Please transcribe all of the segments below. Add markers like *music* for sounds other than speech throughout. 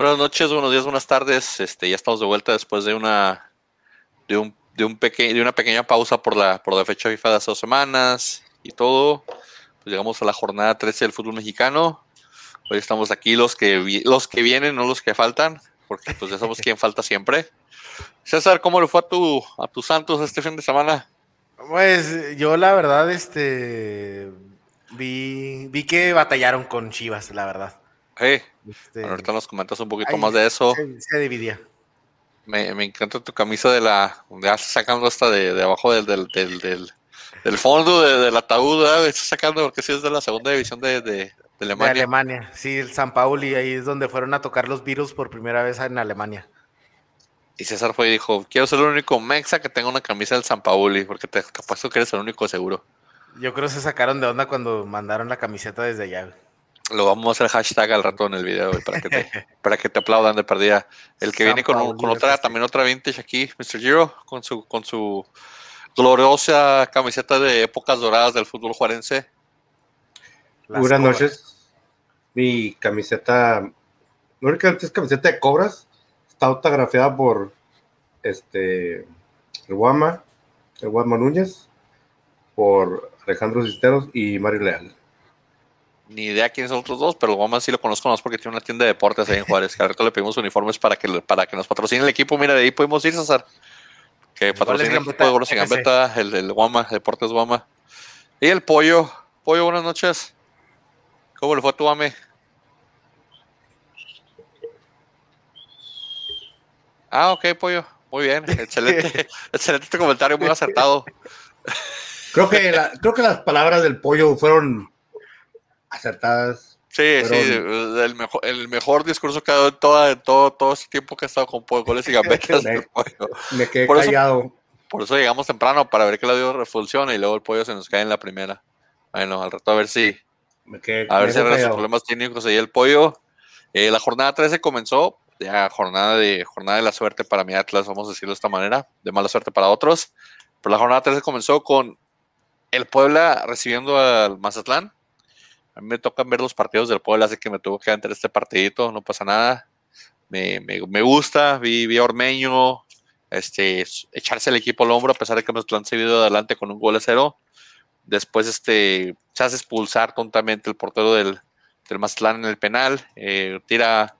Buenas noches, buenos días, buenas tardes. Este, ya estamos de vuelta después de una de un, de un peque, de una pequeña pausa por la por la fecha FIFA de hace dos semanas y todo. Pues llegamos a la jornada 13 del fútbol mexicano. Hoy estamos aquí los que los que vienen, no los que faltan, porque pues ya sabemos quién *laughs* falta siempre. César, ¿cómo le fue a tu a tus Santos este fin de semana? Pues yo la verdad este vi vi que batallaron con Chivas, la verdad. Este, ahorita nos comentas un poquito más de eso. Se, dividía. Me, encanta tu camisa de la. Ya sacando hasta de, abajo del, del, del, del, fondo del ataúd, Estás sacando porque sí es de la segunda división de, de, Alemania. De Alemania, sí, el San Pauli, ahí es donde fueron a tocar los virus por primera vez en Alemania. Y César fue y dijo: Quiero ser el único mexa que tenga una camisa del San Pauli, porque te apuesto que eres el único seguro. Yo creo que se sacaron de onda cuando mandaron la camiseta desde allá. Lo vamos a hacer hashtag al rato en el video para que te, *laughs* para que te aplaudan de perdida. El que viene con, otra, también otra vintage aquí, Mr. Giro, con su, con su gloriosa camiseta de épocas doradas del fútbol juarense. Buenas noches. Mi camiseta, no es camiseta de cobras, está autografiada por este el Guama, el Guama Núñez, por Alejandro Cisteros y Mario Leal ni idea quiénes son los otros dos, pero Guaman sí lo conozco más porque tiene una tienda de deportes ahí en Juárez. Que le pedimos uniformes para que, para que nos patrocine el equipo. Mira, de ahí podemos ir, César. Que patrocine el equipo de Golos y Gambetta, el, el Guama, Deportes Guama. Y el Pollo. Pollo, buenas noches. ¿Cómo le fue a tu ame? Ah, ok, Pollo. Muy bien. *laughs* Excelente. excelente este comentario, muy acertado. Creo que, creo que las palabras del Pollo fueron acertadas. Sí, sí, el mejor, el mejor discurso que ha dado en todo, todo, todo este tiempo que he estado con goles y *laughs* gambetas. me, quedé por callado. Eso, por eso llegamos temprano, para ver que el audio refunciona y luego el pollo se nos cae en la primera. Bueno, al rato a ver si. Me quedé, a ver si arregla sus problemas técnicos ahí el pollo. Eh, la jornada 13 comenzó, ya jornada de, jornada de la suerte para mi Atlas, vamos a decirlo de esta manera, de mala suerte para otros. Pero la jornada 13 comenzó con el Puebla recibiendo al Mazatlán a mí me tocan ver los partidos del Puebla, así que me tuvo que entrar este partidito, no pasa nada. Me, me, gusta, vi, vi, a Ormeño este, echarse el equipo al hombro, a pesar de que Mazatlán se vio adelante con un gol a cero. Después este, se hace expulsar tontamente el portero del, del Mazatlán en el penal. Eh, tira,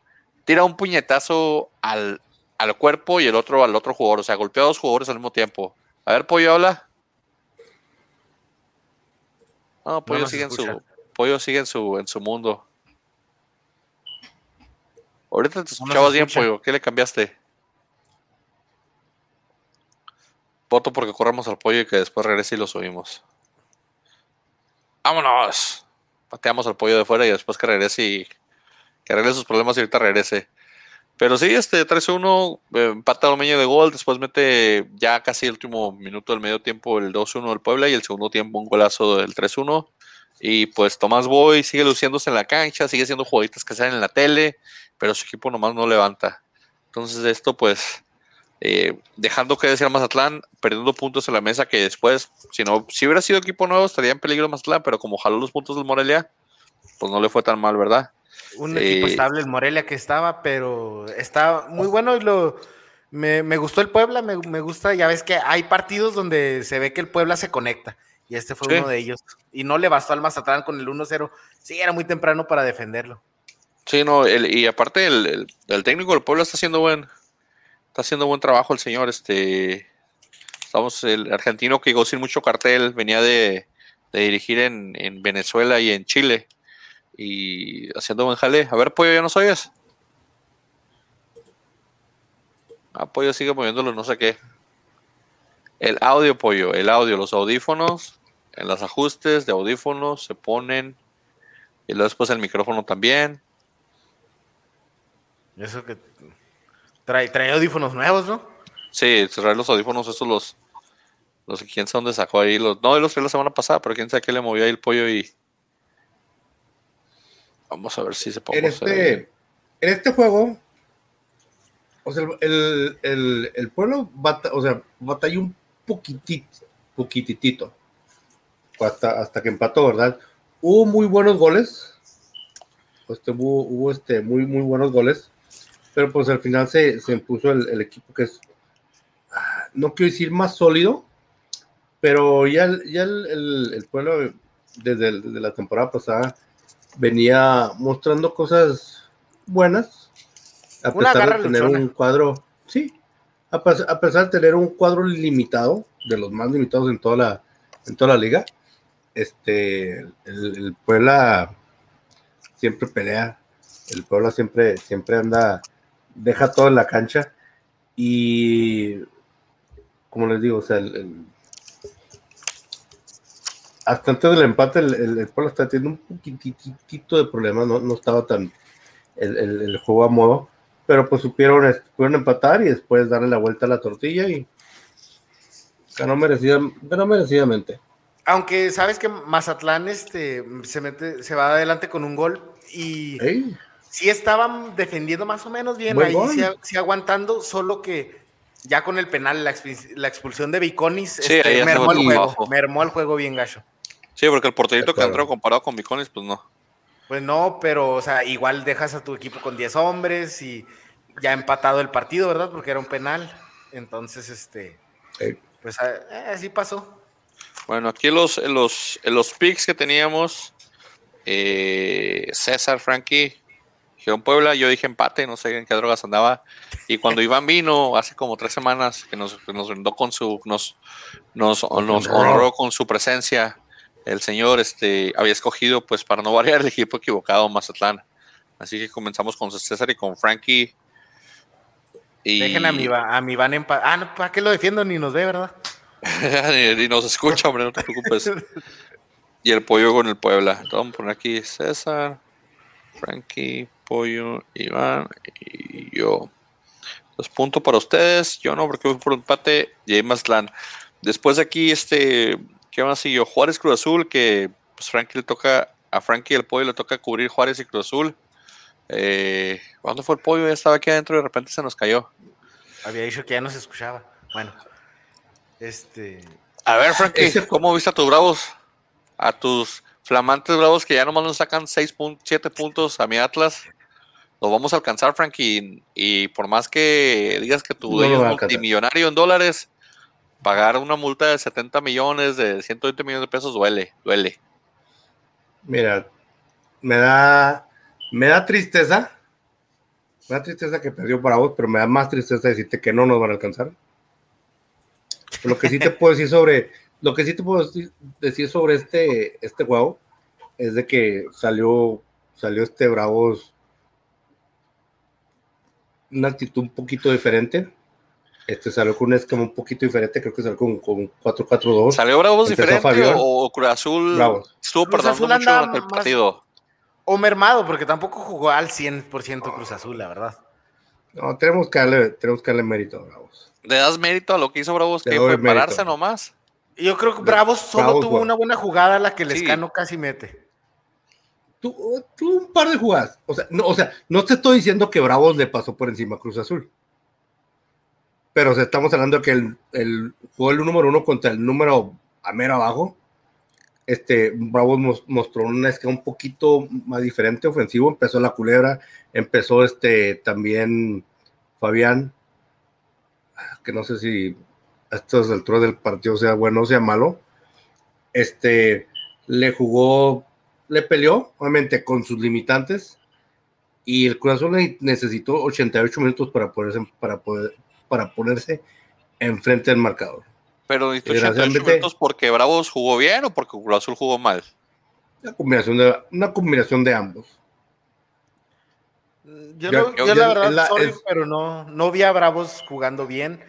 tira un puñetazo al, al cuerpo y el otro al otro jugador. O sea, golpea a dos jugadores al mismo tiempo. A ver, Pollo, habla. No, Pollo sigue en su, Pollo sigue en su, en su mundo. Ahorita te escuchabas bien, Pollo. ¿Qué le cambiaste? Voto porque corramos al pollo y que después regrese y lo subimos. ¡Vámonos! Pateamos al pollo de fuera y después que regrese y que arregle sus problemas y ahorita regrese. Pero sí, este 3-1, eh, empata medio de gol, después mete ya casi el último minuto del medio tiempo el 2-1 del Puebla y el segundo tiempo un golazo del 3-1. Y pues Tomás Boy sigue luciéndose en la cancha, sigue haciendo jugadores que salen en la tele, pero su equipo nomás no levanta. Entonces esto pues eh, dejando que decir Mazatlán, perdiendo puntos en la mesa que después, si no, si hubiera sido equipo nuevo estaría en peligro Mazatlán, pero como jaló los puntos del Morelia, pues no le fue tan mal, ¿verdad? Un equipo eh, estable el Morelia que estaba, pero está muy bueno y lo me, gustó el Puebla, me, me, gusta, ya ves que hay partidos donde se ve que el Puebla se conecta y este fue uno de ellos. Y no le bastó al Mazatlán con el 1-0. Sí, era muy temprano para defenderlo. Sí, no, y aparte el, técnico del pueblo está haciendo buen, está haciendo buen trabajo el señor. Este, estamos el argentino que llegó sin mucho cartel, venía de, dirigir en, Venezuela y en Chile y haciendo buen jale. A ver, pollo, ya nos oyes. Ah, pollo sigue moviéndolo, no sé qué. El audio, pollo, el audio, los audífonos en los ajustes de audífonos se ponen y luego después el micrófono también. Eso que trae, trae audífonos nuevos, ¿no? Sí, trae los audífonos, esos los, los quién sabe dónde sacó ahí los, no, los trae la semana pasada, pero quién sabe qué le movió ahí el pollo y vamos a ver si se puede. En este, en este juego, o sea, el, el, el pueblo o sea, batalló un poquitito, poquitito hasta, hasta que empató, ¿verdad? Hubo muy buenos goles. Este, hubo, este, muy, muy buenos goles. pero pues al final se, se impuso el, equipo que es, ah, no quiero decir más sólido, pero ya, ya el, el, pueblo desde, la temporada pasada venía mostrando cosas buenas, a pesar de tener un cuadro, sí, a, pesar de tener un cuadro limitado, de los más limitados en toda la, en toda la liga, este, el, Puebla siempre pelea, el Puebla siempre, siempre anda, deja todo en la cancha y, como les digo, o sea, el, hasta antes del empate el, Puebla está teniendo un poquitito de problemas, no, no estaba tan el, juego a modo, pero pues supieron, pudieron empatar y después darle la vuelta a la tortilla y ganó, ganó merecidamente. Aunque sabes que Mazatlán este, se, mete, se va adelante con un gol y sí estaban defendiendo más o menos bien, ahí sí, aguantando, solo que ya con el penal, la, expulsión de Viconis, este, mermó, el juego, mermó el juego bien gacho. Sí, porque el porterito que entró comparado con Viconis, pues no. Pues no, pero o sea, igual dejas a tu equipo con 10 hombres y ya empatado el partido, ¿verdad? Porque era un penal. Entonces, este, pues eh, así pasó. Bueno, aquí los, los, los picks que teníamos, eh, César, Frankie, Gion Puebla, yo dije empate, no sé en qué drogas andaba. Y cuando Iván vino hace como tres semanas, que nos, nos brindó con su, nos, nos, nos honró con su presencia, el señor este, había escogido, pues para no variar, el equipo equivocado, Mazatlán. Así que comenzamos con César y con Frankie. Y... Dejen a mi, a mi Iván en Ah, no, ¿para qué lo defiendo? Ni nos ve, ¿verdad? *laughs* y, nos escucha, hombre, no te preocupes. *laughs* y el pollo con el Puebla. vamos a poner aquí César, Frankie, Pollo, Iván y yo. Dos puntos para ustedes. Yo no, porque voy por empate. Y ahí Mazatlán. Después de aquí, este, ¿qué más siguió? Juárez Cruz Azul, que pues Frankie le toca, a Frankie el pollo le toca cubrir Juárez y Cruz Azul. Eh, ¿Cuándo fue el pollo? Ya estaba aquí adentro y de repente se nos cayó. Había dicho que ya no se escuchaba. Bueno. Este. A ver, Frankie, ¿cómo viste a tus bravos? A tus flamantes bravos que ya nomás nos sacan 6 7 puntos a mi Atlas. Lo vamos a alcanzar, Frankie. Y, por más que digas que tu dueño es multimillonario en dólares, pagar una multa de 70 millones, de 120 millones de pesos, duele, duele. Mira, me da, me da tristeza. Me da tristeza que perdió para vos, pero me da más tristeza decirte que no nos van a alcanzar. Lo que sí te puedo decir sobre, lo que sí te puedo decir sobre este, este juego es de que salió, salió este Bravos una actitud un poquito diferente. Este salió con un esquema un poquito diferente, creo que salió con, con 4-4-2. ¿Salió Bravos diferente o Cruz Azul Bravos. estuvo perdonando mucho durante el partido? O mermado, porque tampoco jugó al 100% Cruz Azul, la verdad. No, tenemos que darle, tenemos que darle mérito a Bravos. ¿Le das mérito a lo que hizo Bravos? Que fue pararse nomás. Yo creo que Bravos solo tuvo una buena jugada, la que Lescano casi mete. Tuvo un par de jugadas. O sea, no, o sea, no te estoy diciendo que Bravos le pasó por encima a Cruz Azul. Pero estamos hablando de que el, el, jugó el número uno contra el número a mero abajo. Este, Bravos mostró una escala un poquito más diferente, ofensivo. Empezó la culebra, empezó este también Fabián, que no sé si a estas alturas del partido sea bueno o sea malo, este, le jugó, le peleó, obviamente, con sus limitantes, y el corazón necesitó 88 minutos para ponerse, para poder, para ponerse enfrente del marcador. Pero 88 minutos porque Bravos jugó bien o porque Cruz Azul jugó mal. Una combinación de, una combinación de ambos. Yo, la verdad, pero no, no vi a Bravos jugando bien.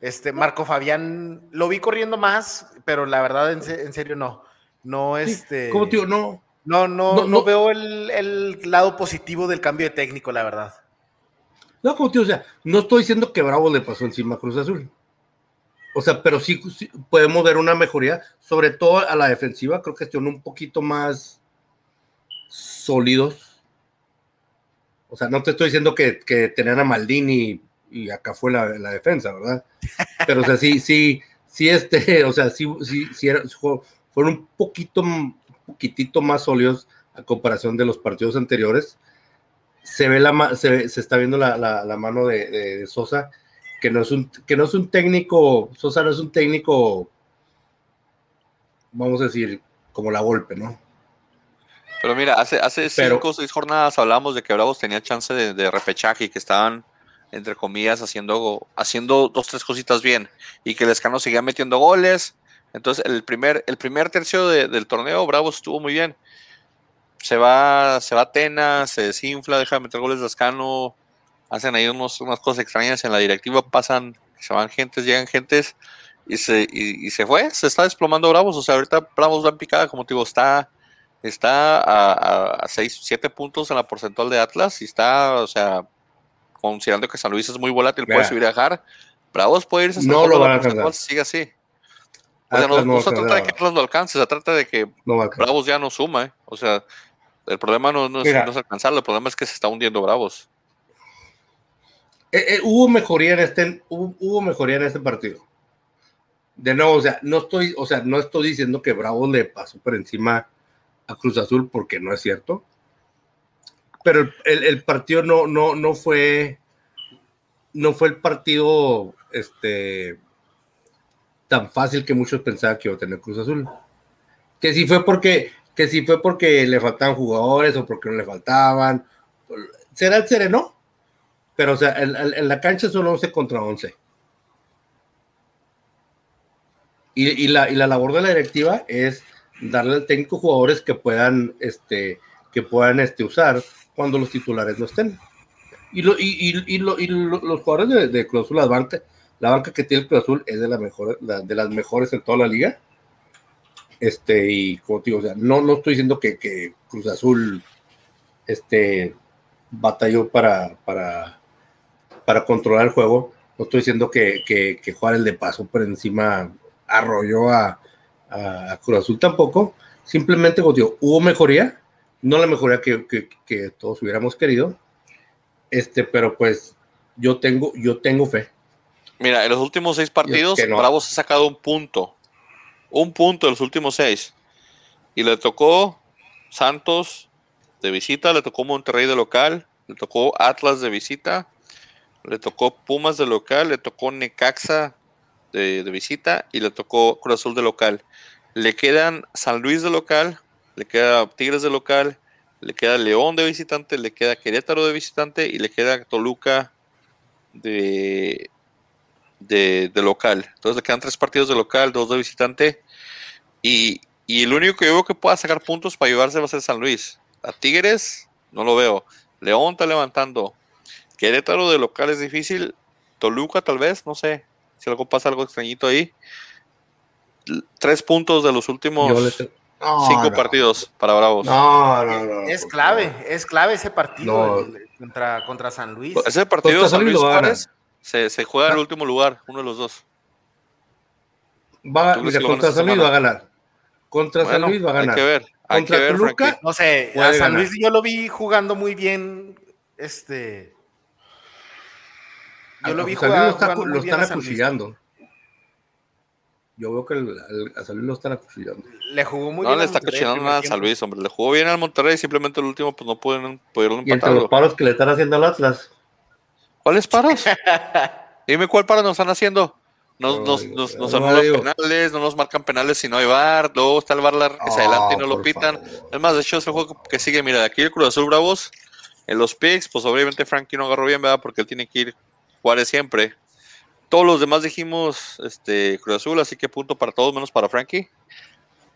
Este, Marco Fabián, lo vi corriendo más, pero la verdad, en, serio, no. No, este. ¿Cómo, tío? No. No, no, no, veo el, lado positivo del cambio de técnico, la verdad. No, como tío, o sea, no estoy diciendo que Bravo le pasó encima a Cruz Azul. O sea, pero sí, podemos ver una mejoría, sobre todo a la defensiva, creo que están un poquito más sólidos. O sea, no te estoy diciendo que, que tenían a Maldini y acá fue la, la, defensa, ¿verdad? Pero, o sea, sí, sí, sí, este, *laughs* o sea, sí, sí, fueron un poquito, un poquitito más sólidos a comparación de los partidos anteriores, se ve la se, se está viendo la, la, mano de, Sosa, que no, es un, que no es un técnico, Sosa no es un técnico, vamos a decir, como la golpe, ¿no? Pero mira, hace, hace cinco o seis jornadas hablamos de que Bravos tenía chance de, de repechaje y que estaban, entre comillas, haciendo, haciendo dos, tres cositas bien y que el Escano seguía metiendo goles. Entonces, el primer, el primer tercio del torneo, Bravos estuvo muy bien. Se va, se va Tena, se desinfla, deja de meter goles de Escano, hacen ahí unos, unas cosas extrañas en la directiva, pasan, se van gentes, llegan gentes y se, y, se fue, se está desplomando Bravos. O sea, ahorita Bravos va en picada, como te digo, está está a, 6, 7 puntos en la porcentual de Atlas y está, o sea, considerando que San Luis es muy volátil, puede subir a bajar. Bravos puede irse hasta no lo van a alcanzar. Sigue así. O sea, no, se trata de que Atlas lo alcance, se trata de que Bravos ya no suma. ¿eh? O sea, el problema no, es, alcanzarlo, el problema es que se está hundiendo Bravos. Eh, eh, hubo mejoría en este, hubo, mejoría en este partido. De nuevo, o sea, no estoy, o sea, no estoy diciendo que Bravos le pasó por encima a Cruz Azul porque no es cierto. Pero el, partido no, no, no fue no fue el partido este, tan fácil que muchos pensaban que iba a tener Cruz Azul. Que si fue porque, que si fue porque le faltaban jugadores o porque no le faltaban. Será el sereno. Pero, o sea, en, la cancha son 11 contra 11. Y, la, y la labor de la directiva es darle al técnico jugadores que puedan, este, que puedan este, usar cuando los titulares no estén. Y, lo, y, y, lo, y los jugadores de, Cruz Azul, la banca, la banca que tiene Cruz Azul es de, la mejor, de las mejores en toda la liga. Este, y como te digo, o sea, no, no estoy diciendo que, que Cruz Azul este, batalló para, para, para controlar el juego. No estoy diciendo que, que, que Juárez de paso por encima arrolló a, a Cruz Azul tampoco. Simplemente, como digo, hubo mejoría, no la mejoría que, que, todos hubiéramos querido, este, pero pues yo tengo, yo tengo fe. Mira, en los últimos seis partidos, Bravos ha sacado un punto. Un punto en los últimos seis. Y le tocó Santos de visita, le tocó Monterrey de local, le tocó Atlas de visita, le tocó Pumas de local, le tocó Necaxa de, de visita y le tocó Cruz Azul de local. Le quedan San Luis de local, le queda Tigres de local, le queda León de visitante, le queda Querétaro de visitante y le queda Toluca de, de, local. Entonces le quedan tres partidos de local, dos de visitante. Y, y, el único que yo veo que pueda sacar puntos para ayudarse va a ser San Luis. A Tigres no lo veo. León está levantando. Querétaro de local es difícil. Toluca tal vez, no sé. Si algo pasa, algo extrañito ahí tres puntos de los últimos cinco partidos para Bravos. No, no, no. Es clave, es clave ese partido contra, contra San Luis. Ese partido de San Luis Juárez se, se, juega en el último lugar, uno de los dos. Va, contra San Luis va a ganar. Contra San Luis va a ganar. Hay que ver. Hay contra que ver, Toluca, no sé, a San Luis yo lo vi jugando muy bien. Este. Yo lo vi jugando, lo, lo están acuchillando. Yo veo que a San Luis lo están acuchillando. Le jugó muy bien. No le está acuchillando nada a San Luis, hombre. Le jugó bien al Monterrey, simplemente el último pues no pudieron, pudieron empatarlo. Y entre los paros que le están haciendo al Atlas. ¿Cuáles paros? *laughs* Dime cuál paro nos están haciendo. Nos, no, nos, nos, nos anulan penales, no nos marcan penales si no hay bar, luego está el bar hacia adelante y no lo pitan. Es más, de hecho, es el juego que sigue. Mira, de aquí el Cruz Azul Bravos, en los picks, pues obviamente Frankie no agarró bien, ¿verdad? Porque él tiene que ir Juárez siempre. Todos los demás dijimos este, Cruz Azul, así que punto para todos, menos para Frankie,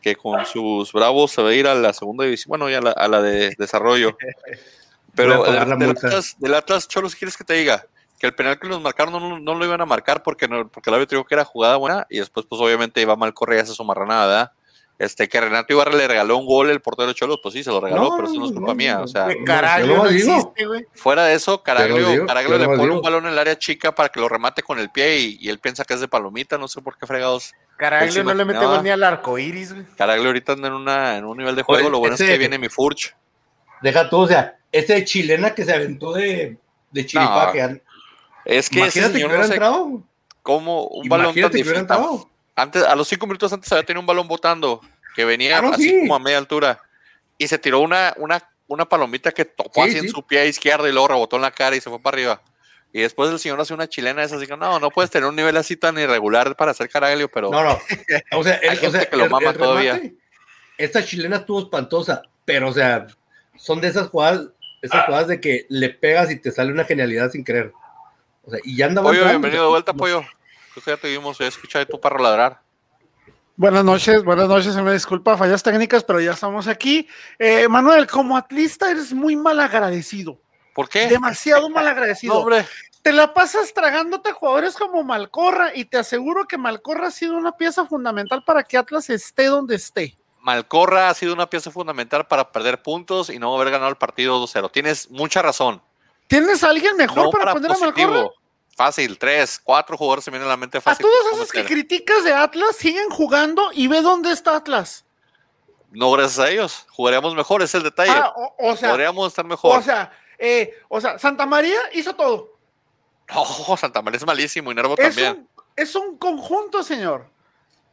que con sus bravos se va a ir a la segunda división, bueno, ya a la, de desarrollo. *laughs* Pero del, Atlas, Cholos, ¿quieres que te diga? Que el penal que nos marcaron no, lo iban a marcar porque, no, porque el árbitro dijo que era jugada buena y después, pues obviamente iba mal correr y hace su marranada, este, que Renato Ibarra le regaló un gol el portero de Cholos, pues sí, se lo regaló, pero eso no es culpa mía. O sea, fuera de eso, Caraglio, Caraglio le pone un balón en el área chica para que lo remate con el pie y, él piensa que es de palomita, no sé por qué fregados. Caraglio no le mete gol ni al arco iris, güey. Caraglio ahorita anda en, una, en un nivel de juego, lo bueno es que viene mi Furch. Deja todo, o sea, ese chilena que se aventó de, de chiripaje. es que ese señor no sé cómo un balón tan difícil antes, a los cinco minutos antes había tenido un balón botando que venía ah, así como a media altura y se tiró una, una una palomita que tocó así en su pie izquierdo y luego rebotó en la cara y se fue para arriba. Y después el señor hace una chilena esa, así que no, no puedes tener un nivel así tan irregular para hacer caraglio, pero. No, no. O sea, *laughs* hay gente que lo mama todavía. esta chilena estuvo espantosa, pero o sea, son de esas jugadas, esas jugadas de que le pegas y te sale una genialidad sin querer. O sea, y ya andaba. Pollo, bienvenido de vuelta, Pollo. Creo que ya te vimos, ya escuché tu perro ladrar. Buenas noches, buenas noches, se me disculpa, fallas técnicas, pero ya estamos aquí. Eh, Manuel, como atlista eres muy mal agradecido. ¿Por qué? Demasiado mal agradecido. hombre. Te la pasas tragándote jugadores como Malcorra y te aseguro que Malcorra ha sido una pieza fundamental para que Atlas esté donde esté. Malcorra ha sido una pieza fundamental para perder puntos y no haber ganado el partido 2-0. Tienes mucha razón. ¿Tienes a alguien mejor para, poner a Malcorra? Fácil, tres, cuatro jugadores se vienen a la mente fácil. A todos esos que criticas de Atlas siguen jugando y ve dónde está Atlas. No gracias a ellos, jugaríamos mejor, es el detalle. Ah, o, sea, Podríamos estar mejor. O sea, eh, o sea, Santa María hizo todo. No, Santa María es malísimo y Nervo también. es un conjunto, señor.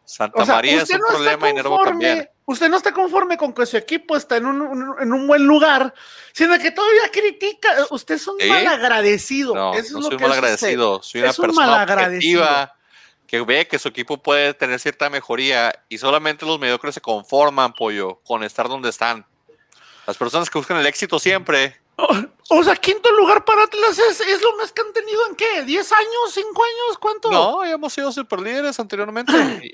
Santa María es un problema y Nervo también. Usted no está conforme con que su equipo está en un, en un buen lugar, sino que todavía critica. Usted es un mal agradecido. No, no soy mal agradecido. Soy una persona objetiva que ve que su equipo puede tener cierta mejoría y solamente los mediocres se conforman, pollo, con estar donde están. Las personas que buscan el éxito siempre o, sea, quinto lugar para Atlas es, lo más que han tenido en qué, ¿10 años? ¿5 años? ¿Cuánto? No, ya hemos sido super líderes anteriormente.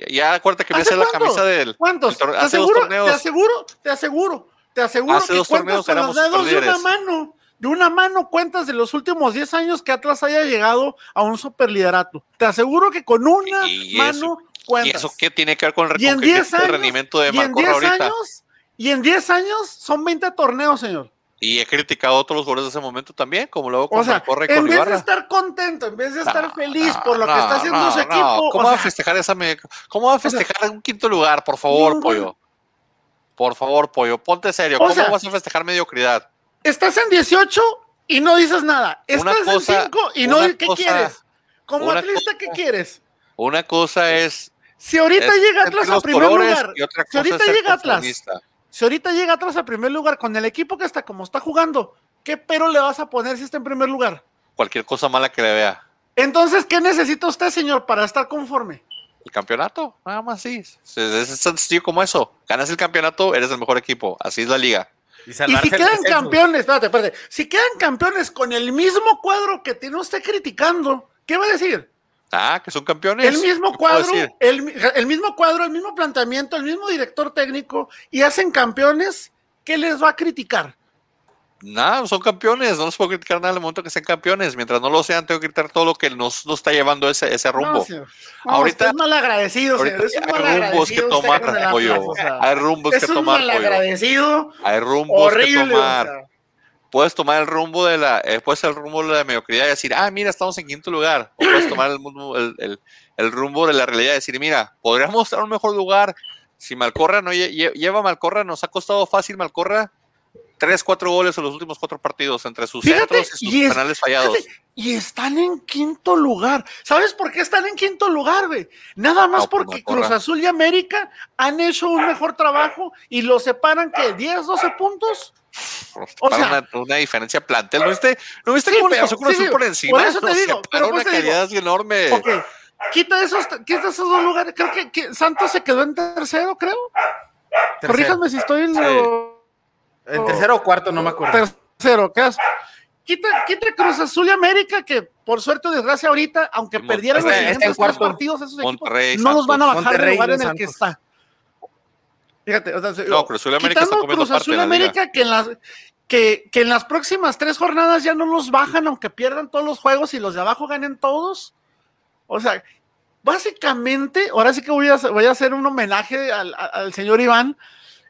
ya acuérdate que voy a hacer la camisa del. ¿Cuántos? te, aseguro, te aseguro, te aseguro, te aseguro hace que dos cuentas con los dedos de una mano. De una mano cuentas de los últimos 10 años que Atlas haya llegado a un superliderato. Te aseguro que con una mano cuentas. ¿Y eso qué tiene que ver con el, rendimiento de Marco ahorita? Años, y en 10 años son 20 torneos, señor. Y he criticado a otros jugadores de ese momento también, como luego con o sea, Corre y En vez de estar contento, en vez de estar feliz por lo que está haciendo su equipo. ¿Cómo va a festejar esa ¿Cómo va a festejar un quinto lugar? Por favor, pollo. Por favor, pollo, ponte serio. ¿Cómo vas a festejar mediocridad? Estás en 18 y no dices nada. Estás en 5 y no ¿qué quieres? Como atleta, ¿qué quieres? Una cosa es. Si ahorita llega Atlas a primer lugar. Si ahorita llega Atlas si ahorita llega atrás al primer lugar con el equipo que está como está jugando, ¿qué pero le vas a poner si está en primer lugar? Cualquier cosa mala que le vea. Entonces, ¿qué necesita usted, señor, para estar conforme? El campeonato, nada más sí. Es, tan sencillo como eso. Ganas el campeonato, eres el mejor equipo. Así es la liga. Y, si quedan campeones, espérate, espérate, si quedan campeones con el mismo cuadro que tiene usted criticando, ¿qué va a decir? Ah, que son campeones. El mismo cuadro, el, mismo cuadro, el mismo planteamiento, el mismo director técnico y hacen campeones, ¿qué les va a criticar? Nada, son campeones, no les puedo criticar nada en el momento que sean campeones. Mientras no lo sean, tengo que criticar todo lo que nos, nos está llevando ese, ese rumbo. ahorita es mal agradecido, hay rumbos que tomar, pollo. hay rumbos que tomar, agradecido. Hay rumbos que tomar puedes tomar el rumbo de la, eh, puedes el rumbo de la mediocridad y decir, ah, mira, estamos en quinto lugar. O puedes tomar el, el, el, rumbo de la realidad y decir, mira, podríamos estar en un mejor lugar. Si Malcorra no lleva Malcorra, nos ha costado fácil Malcorra tres, cuatro goles en los últimos cuatro partidos entre sus centros y sus penales fallados. y están en quinto lugar. ¿Sabes por qué están en quinto lugar, güey? Nada más porque Cruz Azul y América han hecho un mejor trabajo y lo separan que 10, 12 puntos. O sea, una, diferencia plantel. ¿No viste, ¿no viste cómo pasó Cruz Azul por encima? Por eso te digo. Pero una calidad enorme. Ok, quita esos, quita esos dos lugares. Creo que, Santos se quedó en tercero, creo. Corríjame si estoy en En tercero o cuarto, no me acuerdo. Tercero, ¿qué haces? Quita, quita Cruz Azul y América, que por suerte o desgracia ahorita, aunque perdieran los siguientes partidos, esos equipos no los van a bajar del lugar en el que está. Fíjate, o sea, no, Cruz Azul América está Cruz Azul América que en las que, que, en las próximas tres jornadas ya no los bajan, aunque pierdan todos los juegos y los de abajo ganen todos. O sea, básicamente, ahora sí que voy a, voy a hacer un homenaje al, al señor Iván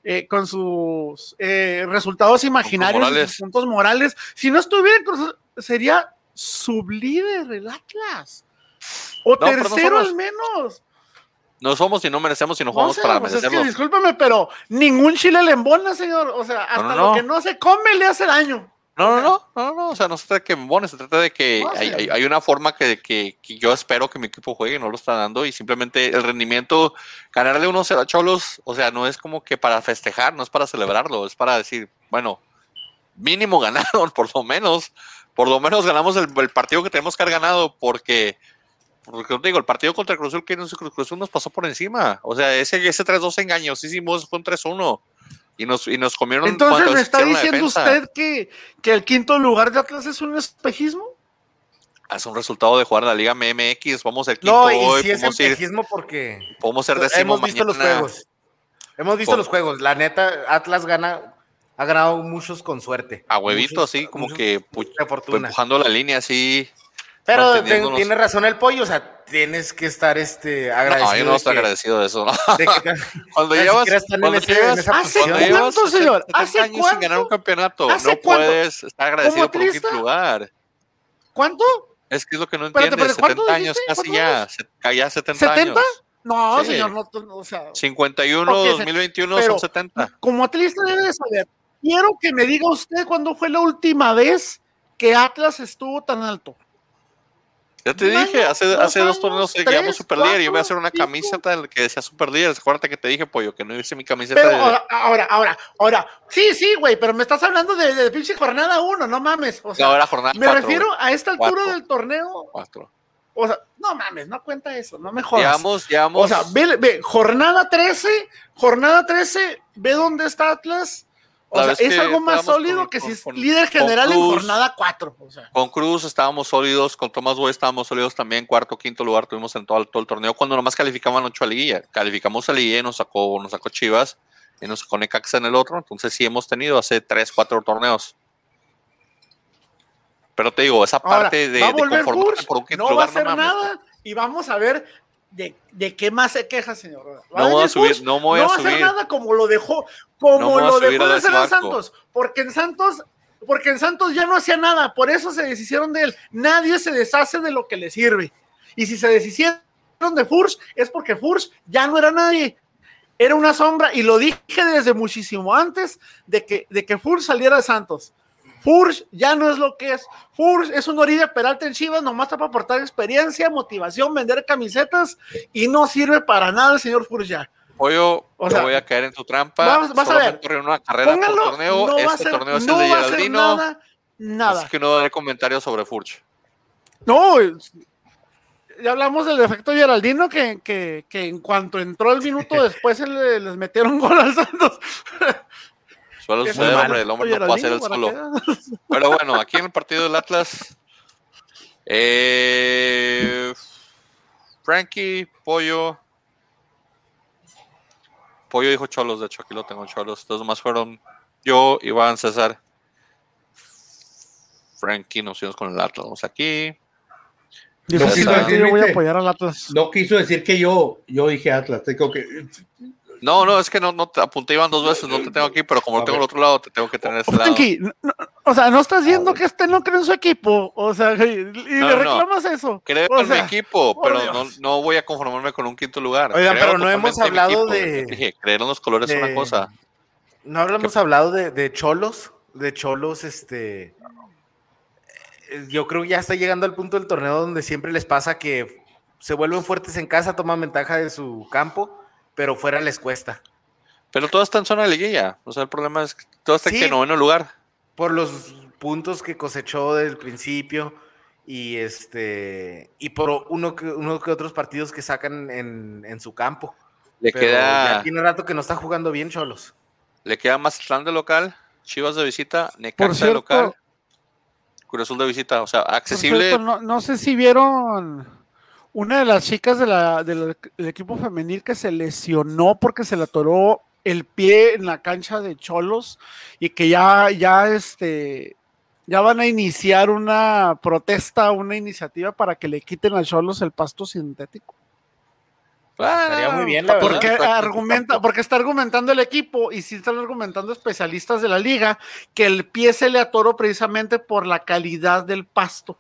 eh, con sus eh, resultados imaginarios, puntos morales. Si no estuviera en Cruz Azul, sería sublíder el Atlas. O tercero al menos. No somos y no merecemos y no jugamos para pues merecerlo. Es que, discúlpeme, pero ningún chile le embona, señor. O sea, hasta lo que no se come le hace daño. No, no, no, no, no, o sea, no se trata de que embone, se trata de que hay, hay, una forma que, que, que, yo espero que mi equipo juegue no lo está dando y simplemente el rendimiento, ganarle unos 0 a Cholos, o sea, no es como que para festejar, no es para celebrarlo, es para decir, bueno, mínimo *laughs* ganaron, por lo menos. Por lo menos ganamos el, partido que tenemos que haber ganado, porque, porque te digo, el partido contra Cruz Azul, que Cruz Azul nos pasó por encima. O sea, ese, ese 3-2 engañosísimo fue un 3-1. Y nos, y nos comieron. Entonces, ¿me está diciendo usted que, que el quinto lugar de Atlas es un espejismo? es un resultado de jugar la Liga MX. Vamos a quinto no, y hoy. es espejismo porque podemos ser décimo hemos visto los juegos. Hemos visto los juegos. La neta, Atlas gana, ha ganado muchos con suerte. A huevito, así, como que empujando la línea, así. Pero tiene razón el pollo, o sea, tienes que estar este, agradecido. No, yo no estoy agradecido de eso. ¿no? *laughs* *laughs* cuando llevas, cuando llevas, cuando llevas señor? ¿Hace años sin ganar un campeonato, no puedes estar agradecido por un quinto lugar. ¿Cuánto? Es que es lo que no entiendes. 70 años, casi ya. Ya 70 ¿70? años. No, señor, no, o sea. 51, 2021 son 70. Como atlista debe de saber. Quiero que me diga usted cuándo fue la última vez que Atlas estuvo tan alto. Ya te dije, hace, hace dos torneos llegamos Super Líder y yo voy a hacer una camiseta que decía Super Líder. Acuérdate que te dije, pollo, que no hice mi camiseta. Pero ahora, ahora, ahora, ahora, sí, sí, güey, pero me estás hablando de, de pinche jornada uno, no mames. O sea, jornada Me refiero a esta altura del torneo. Cuatro. O sea, no mames, no cuenta eso, no me jodas. Llevamos, llevamos. O sea, ve, ve, jornada 13, jornada 13, ve dónde está Atlas o sea, es algo más sólido que si es líder general en jornada 4. Con Cruz estábamos sólidos, con Tomás Boy estábamos sólidos también, cuarto, quinto lugar tuvimos en todo, todo el torneo, cuando nomás calificaban ocho a liguilla. Calificamos a liguilla y nos sacó, nos sacó Chivas y nos sacó Necaxa en el otro, entonces sí hemos tenido hace tres, cuatro torneos. Pero te digo, esa parte de, de conformarte por un quinto no lugar, va a hacer nada y vamos a ver de, de, qué más se queja, señor. No voy a subir, no voy a, no va a hacer nada como lo dejó, como lo dejó de hacer en Santos, porque en Santos, porque en Santos ya no hacía nada, por eso se deshicieron de él. Nadie se deshace de lo que le sirve. Y si se deshicieron de Furs, es porque Furs ya no era nadie. Era una sombra, y lo dije desde muchísimo antes de que, de que Furs saliera de Santos. Furs ya no es lo que es. Furs es un orilla Peralta en Chivas, nomás está para aportar experiencia, motivación, vender camisetas y no sirve para nada el señor Furs ya. Pollo, o voy a caer en tu trampa. Vas, a ver. una carrera por torneo. este torneo es el de Geraldino. Nada, nada. Así que no daré comentarios sobre Furch. No, ya hablamos del efecto Geraldino que, que, que, en cuanto entró el minuto *laughs* después les metieron gol al Santos. *laughs* Suele suceder, hombre, el hombre no puede hacer el solo. *laughs* Pero bueno, aquí en el partido del Atlas, eh, Frankie, Pollo, Pollo dijo Cholos, de hecho aquí lo tengo Cholos. Los demás fueron yo, Iván, César, Frankie, nos fuimos con el Atlas. Vamos aquí. No quiso decir, yo voy a apoyar al Atlas. No quiso decir que yo, yo dije Atlas. Tengo que, no, no, es que no, no te apunté Iván dos veces, no te tengo aquí, pero como lo tengo al otro lado, te tengo que tener este lado. o sea, no estás viendo que este no cree en su equipo, o sea, y, le reclamas eso. Creo en mi equipo, pero no, no, voy a conformarme con un quinto lugar. Oigan, pero no hemos hablado de. Dije, creer en los colores es una cosa. No hablamos hablado de, de Cholos, de Cholos, este. Yo creo que ya está llegando al punto del torneo donde siempre les pasa que se vuelven fuertes en casa, toman ventaja de su campo pero fuera les cuesta. Pero todo está en zona de liguilla. O sea, el problema es que todo está en noveno lugar. Por los puntos que cosechó desde el principio y este y por uno que, uno que otros partidos que sacan en, su campo. Le queda. Ya tiene rato que no está jugando bien, Cholos. Le queda Mazatlán de local, Chivas de visita, Necaxa de local, Cruz Azul de visita. O sea, accesible. no, no sé si vieron una de las chicas de la, del equipo femenil que se lesionó porque se le atoró el pie en la cancha de Cholos y que ya, ya, este, ya van a iniciar una protesta, una iniciativa para que le quiten a Cholos el pasto sintético. Estaría muy bien, porque argumenta, porque está argumentando el equipo y sí están argumentando especialistas de la liga que el pie se le atoró precisamente por la calidad del pasto.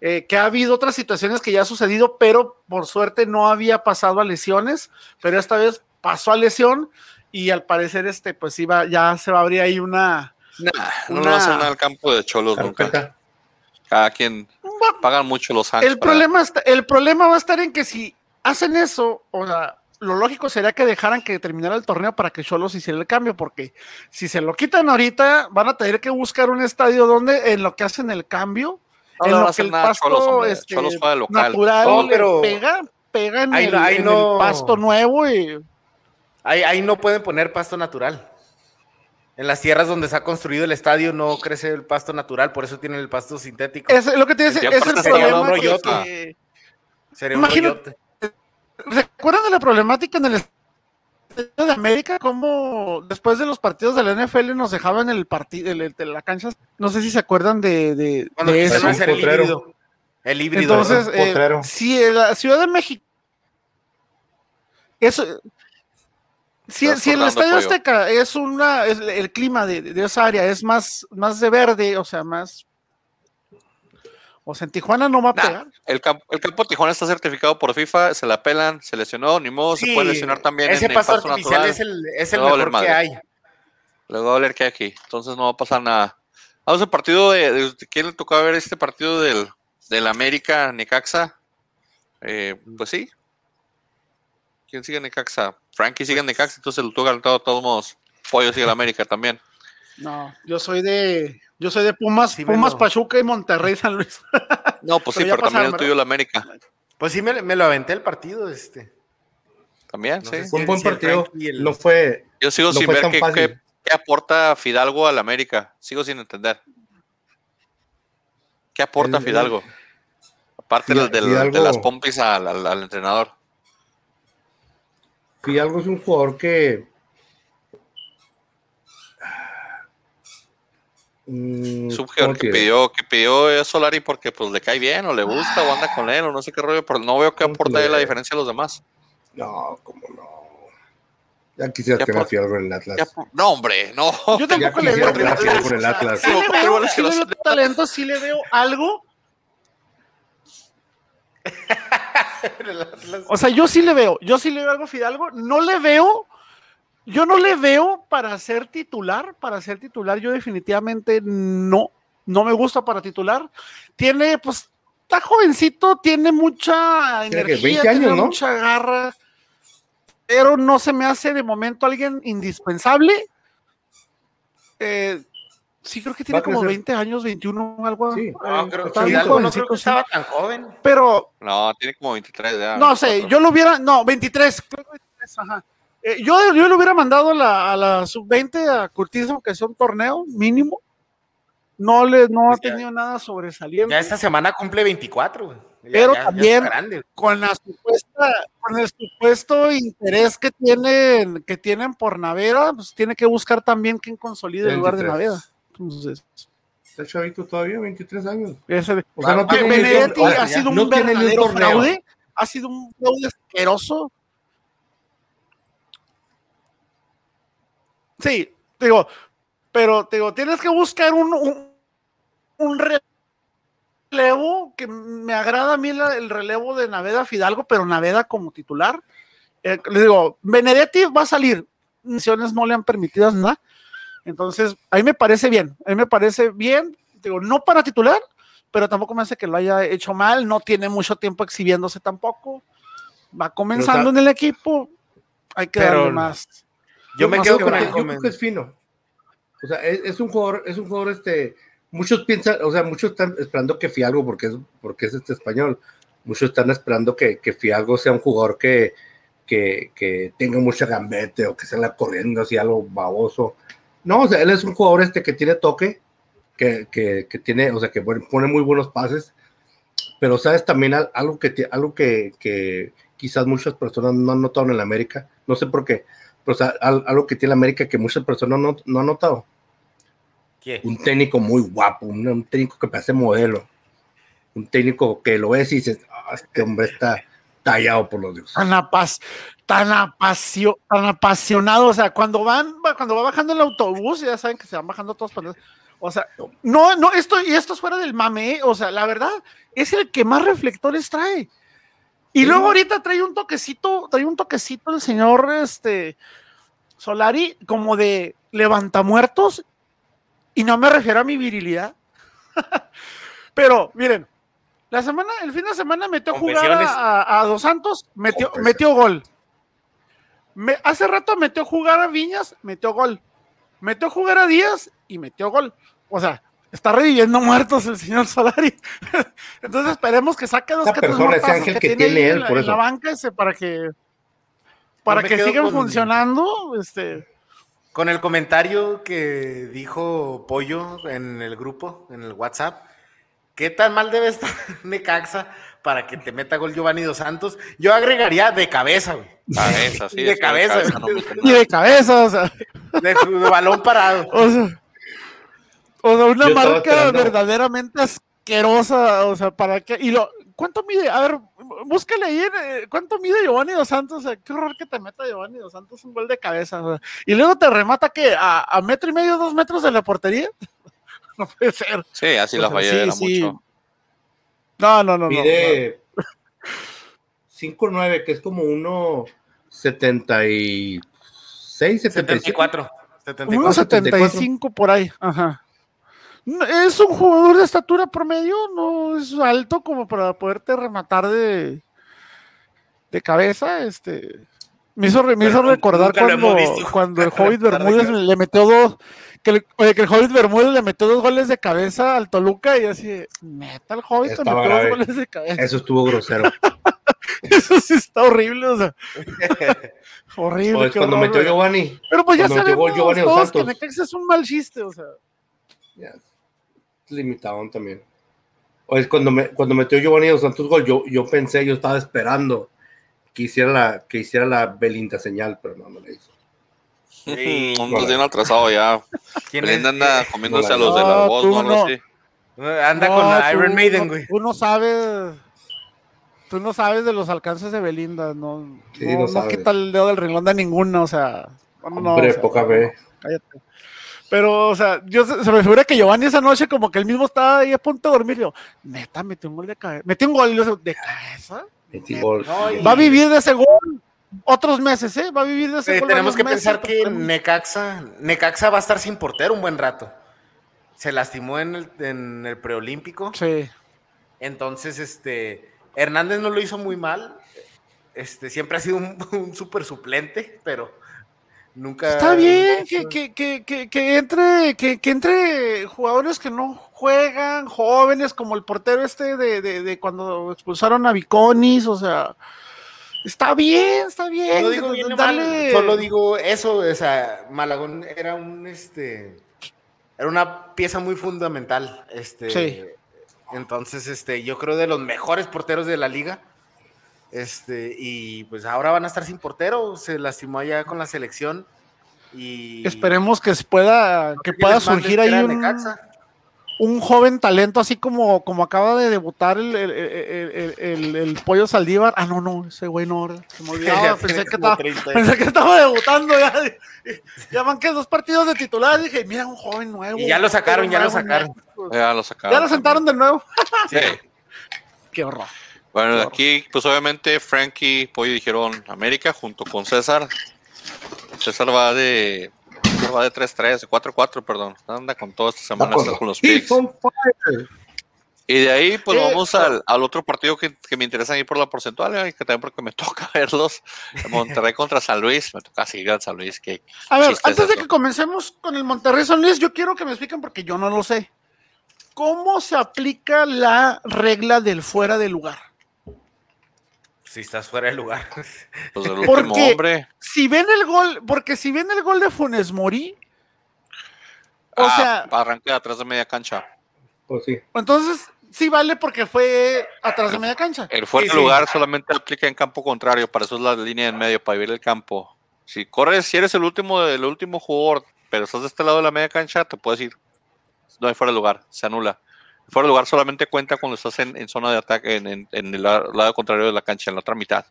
Eh, que ha habido otras situaciones que ya ha sucedido, pero por suerte no había pasado a lesiones, pero esta vez pasó a lesión y al parecer este pues iba, ya se va a abrir ahí una... no va a hacer nada al campo de Cholos nunca. Cada quien pagan mucho los años. El, problema el problema va a estar en que si hacen eso, o sea, lo lógico sería que dejaran que terminara el torneo para que Cholos hiciera el cambio, porque si se lo quitan ahorita, van a tener que buscar un estadio donde en lo que hacen el cambio, en lo que el pasto este, natural pero pega, pega en, el, pasto nuevo y ahí, ahí no pueden poner pasto natural. En las tierras donde se ha construido el estadio no crece el pasto natural, por eso tienen el pasto sintético. Es lo que te dice, es el problema. Que, sería un ¿Recuerdan de la problemática en el Estadio de América? Cómo después de los partidos de la NFL nos dejaban el partido de la cancha. No sé si se acuerdan de, de, eso. El híbrido. El híbrido. Entonces, eh, si la Ciudad de México. Eso, si, el Estadio Azteca es una, el clima de, esa área es más, más de verde, o sea, más. O sea, en Tijuana no va a pegar. El, campo, el campo de Tijuana está certificado por FIFA, se la pelan, se lesionó, ni modo, se puede lesionar también. Ese en, paso artificial es el, es el mejor que hay. Le va a doler que hay aquí, entonces no va a pasar nada. Vamos al partido de, ¿quién le tocó ver este partido del, del América Necaxa? Eh, pues sí. ¿Quién sigue Necaxa? Frankie sigue en Necaxa, entonces el tuvo de todos modos. Pollo sigue en América también. No, yo soy de yo soy de Pumas, Pumas, Pachuca y Monterrey San Luis. *laughs* no, pues sí, pero también el tuyo la América. Pues sí, me, lo aventé el partido, este. También, sí. Fue un buen partido. No fue. Yo sigo sin ver qué, aporta Fidalgo al América. Sigo sin entender. ¿Qué aporta Fidalgo? Aparte de, las pompis al entrenador. Fidalgo es un jugador que mm, jugador que pidió, que pidió Solari porque pues le cae bien o le gusta o anda con él o no sé qué rollo, pero no veo que aporta ahí la diferencia a los demás. No, como no. Ya quisiera tener Fidalgo en el Atlas. no, hombre, no. Yo tampoco le veo. Con el Atlas. Sí, le veo, sí le veo talento, sí le veo algo. *laughs* o sea, yo sí le veo, yo sí le veo algo a Fidalgo, no le veo, yo no le veo para ser titular, para ser titular, yo definitivamente no, no me gusta para titular. Tiene, pues, está jovencito, tiene mucha energía, tiene mucha garra, pero no se me hace de momento alguien indispensable. Eh, Sí, creo que tiene como 20 años, 21 o algo. Sí, ah, creo, no creo que estaba tan joven. Pero. No, tiene como 23 ya. No sé, yo lo hubiera. No, 23. Creo que 23 ajá. Eh, yo, yo lo hubiera mandado a la, a la sub-20 a Curtizo, que es un torneo mínimo. No, le, no ha tenido nada sobresaliente. Ya esta semana cumple 24, Pero también con la supuesta, con el supuesto interés que tienen, que tienen por Navera, pues tiene que buscar también quien consolide el lugar de Navera. Entonces. Está chavito todavía, 23 años. o sea, no tiene Benedetti ha sido un verdadero fraude, ha sido un fraude asqueroso. Sí, digo, pero digo, tienes que buscar un, un, un relevo que me agrada a mí el relevo de Naveda Fidalgo, pero Naveda como titular. Eh, le digo, Benedetti va a salir, misiones no le han permitido nada, entonces, a mí me parece bien, a mí me parece bien, digo, no para titular, pero tampoco me hace que lo haya hecho mal, no tiene mucho tiempo exhibiéndose tampoco, va comenzando en el equipo, hay que darle más. Yo me quedo con el yo que es fino. O sea, es, un jugador, es un jugador este, muchos piensan, o sea, muchos están esperando que Fialgo, porque es, porque es este español, muchos están esperando que, que Fialgo sea un jugador que, que, que tenga mucha gambete o que se la corriendo así algo baboso. No, o sea, él es un jugador este que tiene toque, que, que, que tiene, o sea, que pone muy buenos pases, pero sabes también algo que, algo que, que quizás muchas personas no han notado en el América, no sé por qué, o sea, algo que tiene América que muchas personas no, no han notado. ¿Qué? Un técnico muy guapo, un, técnico que parece modelo, un técnico que lo ves y dices, ah, este hombre está tallado por los dioses. Ana Paz, tan, apasio, tan apasionado, o sea, cuando van, cuando va bajando el autobús, ya saben que se van bajando todos o sea, no, no, esto, y esto es fuera del mame, ¿eh? o sea, la verdad, es el que más reflectores trae. Y luego ahorita trae un toquecito, trae un toquecito el señor este Solari, como de levantamuertos, y no me refiero a mi virilidad. *laughs* Pero, miren, la semana, el fin de semana metió a jugar a, Dos Santos, metió, metió gol hace rato metió a jugar a Viñas, metió gol. Metió a jugar a Díaz y metió gol. O sea, está reviviendo muertos el señor Solari. *laughs* Entonces esperemos que saque dos que tres que, que, tiene él, por eso. la banca ese para que para que sigan funcionando. Este. Con el comentario que dijo Pollo en el grupo, en el WhatsApp, ¿qué tan mal debe estar *laughs* Necaxa para que te meta gol Giovanni Dos Santos? Yo agregaría de cabeza, güey. Cabeza, sí. De cabeza. *laughs* y de cabeza, o sea. De, balón parado. O sea, o sea una marca verdaderamente asquerosa, o sea, ¿para qué? Y lo, ¿cuánto mide? A ver, búscale ahí, eh, ¿cuánto mide Giovanni Dos Santos? qué horror que te meta Giovanni Dos Santos un gol de cabeza. y luego te remata que a, metro y medio, dos metros de la portería. *laughs* no puede ser. Sí, así la fallé mucho. No, no, no. Mide 5'9, que es como uno 76, 74. 74. 75 por ahí. Ajá es un jugador de estatura promedio, no es alto como para poderte rematar de, de cabeza. Este, me hizo, me hizo recordar cuando, cuando el *laughs* Hobbit Bermúdez le metió dos, que el, que el Hobbit Bermúdez le metió dos goles de cabeza al Toluca y así, neta, el Hobbit le metió dos goles de cabeza. Eso estuvo grosero. *laughs* Eso sí está horrible, o sea. *laughs* horrible. Pues cuando metió Giovanni. Pero pues ya sabemos Giovanni todos que Necaxa es un mal chiste, o sea limitado también. O es cuando, me, cuando metió Giovanni Dos Santos gol, yo, yo pensé, yo estaba esperando que hiciera la, que hiciera la Belinda señal, pero no me la hizo. Sí, nos tiene atrasado ya. Belinda anda comiéndose a los de la voz, ¿no? no. Anda con Iron Maiden, güey. Tú no sabes. Tú no sabes de los alcances de Belinda, no. no, no, quita el dedo del renglón de ninguna, o sea. No, Hombre, poca vez. Cállate. Pero, o sea, yo se, me figura que Giovanni esa noche como que él mismo estaba ahí a punto de dormir. yo, neta, metió un gol de cabeza. Metió un gol de cabeza. Va a vivir de ese gol otros meses, ¿eh? Va a vivir de ese eh, gol. Tenemos que pensar que Necaxa, Necaxa va a estar sin portero un buen rato. Se lastimó en el, en el preolímpico. Sí. Entonces, este, Hernández no lo hizo muy mal. Este, siempre ha sido un, *laughs* un súper suplente, pero Nunca. Está bien que, que, que, que, entre, que, entre jugadores que no juegan, jóvenes, como el portero este de, de, cuando expulsaron a Viconis, o sea. Está bien, está bien. No digo solo digo eso, o sea, Malagón era un este era una pieza muy fundamental. Este, sí. Entonces, este, yo creo de los mejores porteros de la liga. Este, y pues ahora van a estar sin portero, se lastimó allá con la selección. Y esperemos que pueda, que pueda surgir ahí un, joven talento, así como, como acaba de debutar el, el, pollo Saldívar. Ah, no, no, ese güey no, se me olvidaba, *laughs* pensé, que estaba, pensé que estaba debutando ya. *laughs* Ya van que dos partidos de titular, dije, mira, un joven nuevo. Y ya lo sacaron, ya lo sacaron. Ya lo sacaron. Ya lo sentaron de nuevo. sí. *laughs* Qué horror. Bueno, aquí, pues obviamente Frankie y Pollo dijeron América junto con César. César va de. va de 3-3, 4-4, perdón. Anda con toda esta semana con los picks. Y de ahí, pues vamos al, al, otro partido que, que, me interesa ir por la porcentual, y que también porque me *laughs* toca verlos. Monterrey contra San Luis, me toca seguir a San Luis. Que a ver, antes de que comencemos con el Monterrey San Luis, yo quiero que me expliquen porque yo no lo sé. ¿Cómo se aplica la regla del fuera de lugar? Si estás fuera de lugar. *laughs* Pues el último hombre. Si ven el gol, porque si ven el gol de Funes Mori, o ah, sea. Arranque atrás de media cancha. Pues sí. Entonces, sí vale porque fue atrás de media cancha. El fuera de lugar solamente aplica en campo contrario, para eso es la línea en medio, para vivir el campo. Si corres, si eres el último, el último jugador, pero estás de este lado de la media cancha, te puedes ir. No hay fuera de lugar, se anula. Fuera de lugar solamente cuenta cuando estás en, zona de ataque, en, el lado contrario de la cancha, en la otra mitad.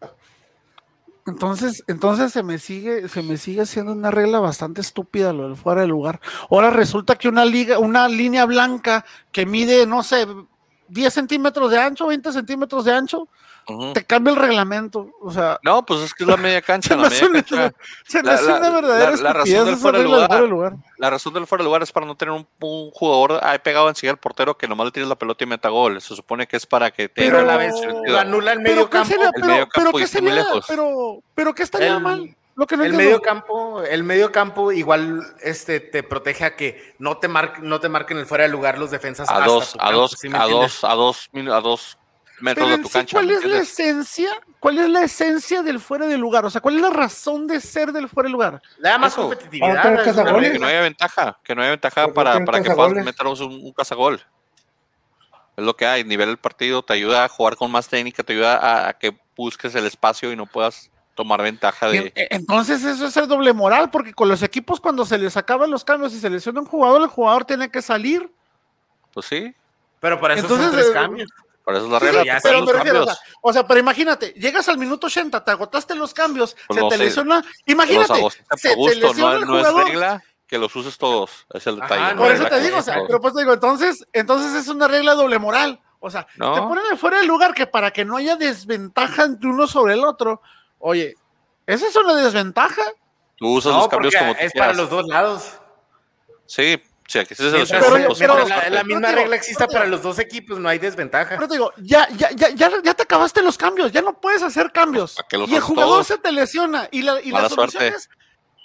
Entonces, entonces se me sigue, se me sigue siendo una regla bastante estúpida lo del fuera de lugar. Ahora resulta que una liga, una línea blanca que mide, no sé, 10 centímetros de ancho, 20 centímetros de ancho, te cambia el reglamento. O sea, no, pues es que es la media cancha. *laughs* la media cancha. Se me hace una verdadera la, razón del fuera de lugar, La razón del fuera de lugar es para no tener un, jugador ahí pegado encima del portero que nomás le tires la pelota y meta gol. Se supone que es para que te pero la vez anula el medio campo. pero, pero, ¿qué sería, pero, pero ¿qué estaría mal? Lo que el medio campo, el medio campo igual este te protege a que no te marquen, no te marquen el fuera de lugar los defensas a dos, a dos, a dos, a dos, a dos metros de tu cancha. ¿Cuál es la esencia? ¿Cuál es la esencia del fuera de lugar? O sea, ¿cuál es la razón de ser del fuera de lugar? da más competitividad. Que no haya ventaja, que no haya ventaja para, para que puedas meternos un, un cazagol. Es lo que hay, nivel del partido, te ayuda a jugar con más técnica, te ayuda a, que busques el espacio y no puedas tomar ventaja de... E, entonces eso es el doble moral, porque con los equipos cuando se les acaban los cambios y se lesiona un jugador, el jugador tiene que salir. Pues sí. Pero para eso Entonces, son tres eh, cambios. Por eso es la regla. pero, o, sea, pero imagínate, llegas al minuto 80, te agotaste los cambios, pues se te lesiona. Imagínate, se te lesiona no, es regla que los uses todos, es el detalle. por eso te digo, o sea, pero pues te digo, entonces, entonces es una regla doble moral. O sea, te ponen fuera del lugar que para que no haya desventaja entre uno sobre el otro. Oye, ¿esa es una desventaja? Tú usas los cambios como Es para los dos lados. Sí, sí, aquí se pero, pero, la, misma regla existe para los dos equipos, no hay desventaja. Pero te digo, ya, ya, ya, ya, ya te acabaste los cambios, ya no puedes hacer cambios. Y el jugador se te lesiona y la, y la solución es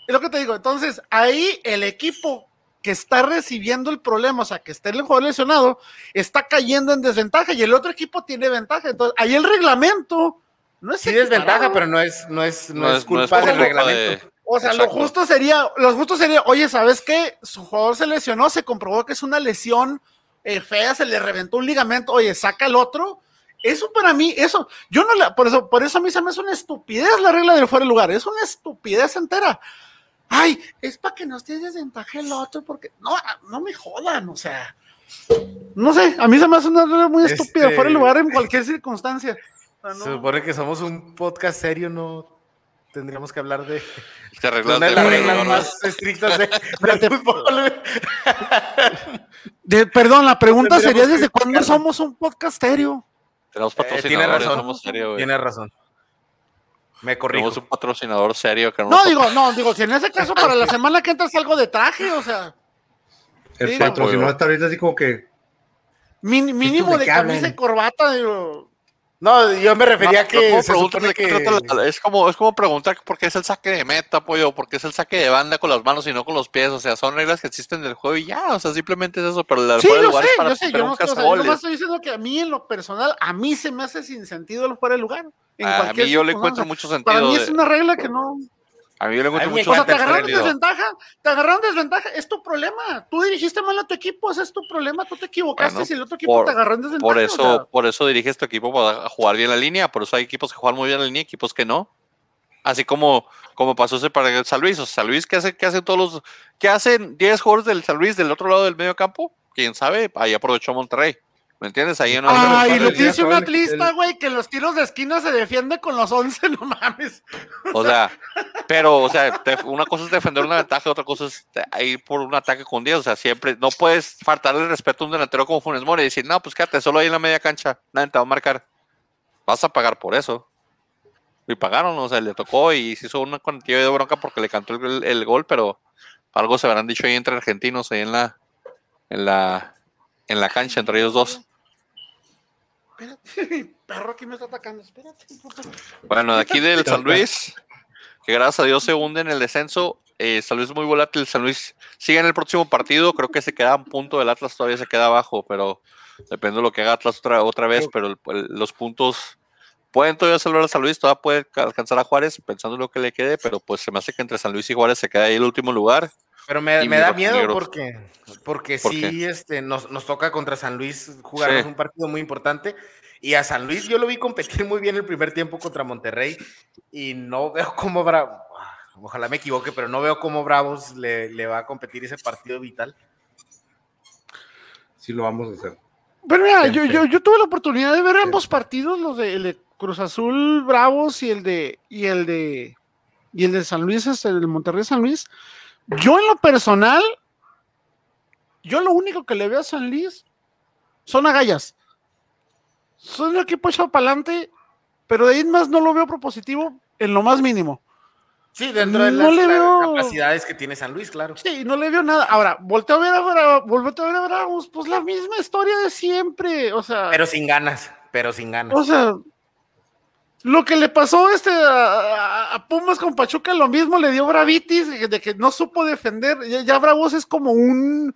es lo que te digo. Entonces, ahí el equipo que está recibiendo el problema, o sea, que está el jugador lesionado, está cayendo en desventaja y el otro equipo tiene ventaja. Entonces, ahí el reglamento no es. Sí, desventaja, pero no es, no es, no, es culpa del reglamento. O sea, lo justo sería, lo justo sería, oye, ¿sabes qué? Su jugador se lesionó, se comprobó que es una lesión eh, fea, se le reventó un ligamento, oye, saca el otro. Eso para mí, eso, yo no la, por eso, por eso a mí se me hace una estupidez la regla del fuera de lugar, es una estupidez entera ay, es para que no estés desventaja el otro, porque no, no me jodan, o sea, no sé, a mí se me hace una regla muy estúpida, fuera de lugar en cualquier circunstancia. Se supone que somos un podcast serio, no tendríamos que hablar de, *laughs* de las reglas más estrictas *laughs* de, perdón, la pregunta sería: ¿desde cuándo somos un podcast serio? Tenemos patrocinadores, eh, tiene razón, serio, Tiene razón. Me corrijo. Somos un patrocinador serio. Que no, no digo, no, digo, si en ese caso para la semana que entra algo de traje, o sea. El patrocinador está ahorita así como que. mínimo de, camisa y corbata, digo. No, yo me refería a que, es como es como preguntar por qué es el saque de meta, pollo, por qué es el saque de banda con las manos y no con los pies, o sea, son reglas que existen del juego y ya, o sea, simplemente es eso, pero el sí, yo sé, yo sé, yo no, yo estoy diciendo que a mí en lo personal, a mí se me hace sin sentido el fuera de lugar. a mí yo le encuentro mucho sentido. Para mí es una regla que no. A mí le encuentro mucho. O sea, te agarraron desventaja, te agarraron desventaja, es tu problema. Tú dirigiste mal a tu equipo, ese es tu problema, tú te equivocaste si el otro equipo te agarró en desventaja. Por eso, por eso diriges tu equipo para jugar bien la línea, por eso hay equipos que juegan muy bien la línea, equipos que no. Así como, como pasó ese para el San Luis. O sea, San Luis, ¿qué hace, qué hacen todos los. ¿Qué hacen 10 jugadores del San Luis del otro lado del medio campo? Quién sabe, ahí aprovechó Monterrey. ¿Me entiendes? Ahí no. Ah, y lo dice un atlista, güey, que los tiros de esquina se defiende con los 11, *laughs* no mames. O sea, pero, o sea, una cosa es defender una ventaja, otra cosa es ir por un ataque con 10. O sea, siempre no puedes faltarle el respeto a un delantero como Funes Mori y decir, no, pues quédate solo ahí en la media cancha, nadie te va a marcar. Vas a pagar por eso. Y pagaron, o sea, le tocó y se hizo una cantidad de bronca porque le cantó el, el gol, pero algo se habrán dicho ahí entre argentinos, ahí en la, en la, en la cancha, entre ellos dos. *laughs* perro aquí me está atacando, espérate. Bueno, de aquí del San Luis, que gracias a Dios se hunde en el descenso. Eh, San Luis es muy volátil. San Luis sigue en el próximo partido. Creo que se queda a un punto del Atlas, todavía se queda abajo, pero depende de lo que haga Atlas otra, otra vez. Pero los puntos pueden todavía salvar a San Luis, todavía puede alcanzar a Juárez, pensando en lo que le quede, pero pues se me hace que entre San Luis y Juárez se queda ahí el último lugar. Pero me, da miedo porque, porque sí este, nos, toca contra San Luis jugar un partido muy importante. Y a San Luis yo lo vi competir muy bien el primer tiempo contra Monterrey y no veo cómo Bravos, ojalá me equivoque, pero no veo cómo Bravos le, va a competir ese partido vital. Sí lo vamos a hacer. Pero mira, yo, yo, tuve la oportunidad de ver ambos partidos, los de, el de Cruz Azul Bravos y el de y el de y el de San Luis, este, el Monterrey San Luis. Yo en lo personal, yo lo único que le veo a San Luis son agallas. Son un equipo echado para adelante, pero de ahí más no lo veo propositivo en lo más mínimo. Sí, dentro de las, capacidades que tiene San Luis, claro. Sí, no le veo nada. Ahora, volteo a ver a, volteo a ver a Bravos, pues la misma historia de siempre, o sea. Pero sin ganas, pero sin ganas. O sea, Lo que le pasó este a, Pumas con Pachuca, lo mismo le dio Bravitis, de que no supo defender. Ya, Bravos es como un,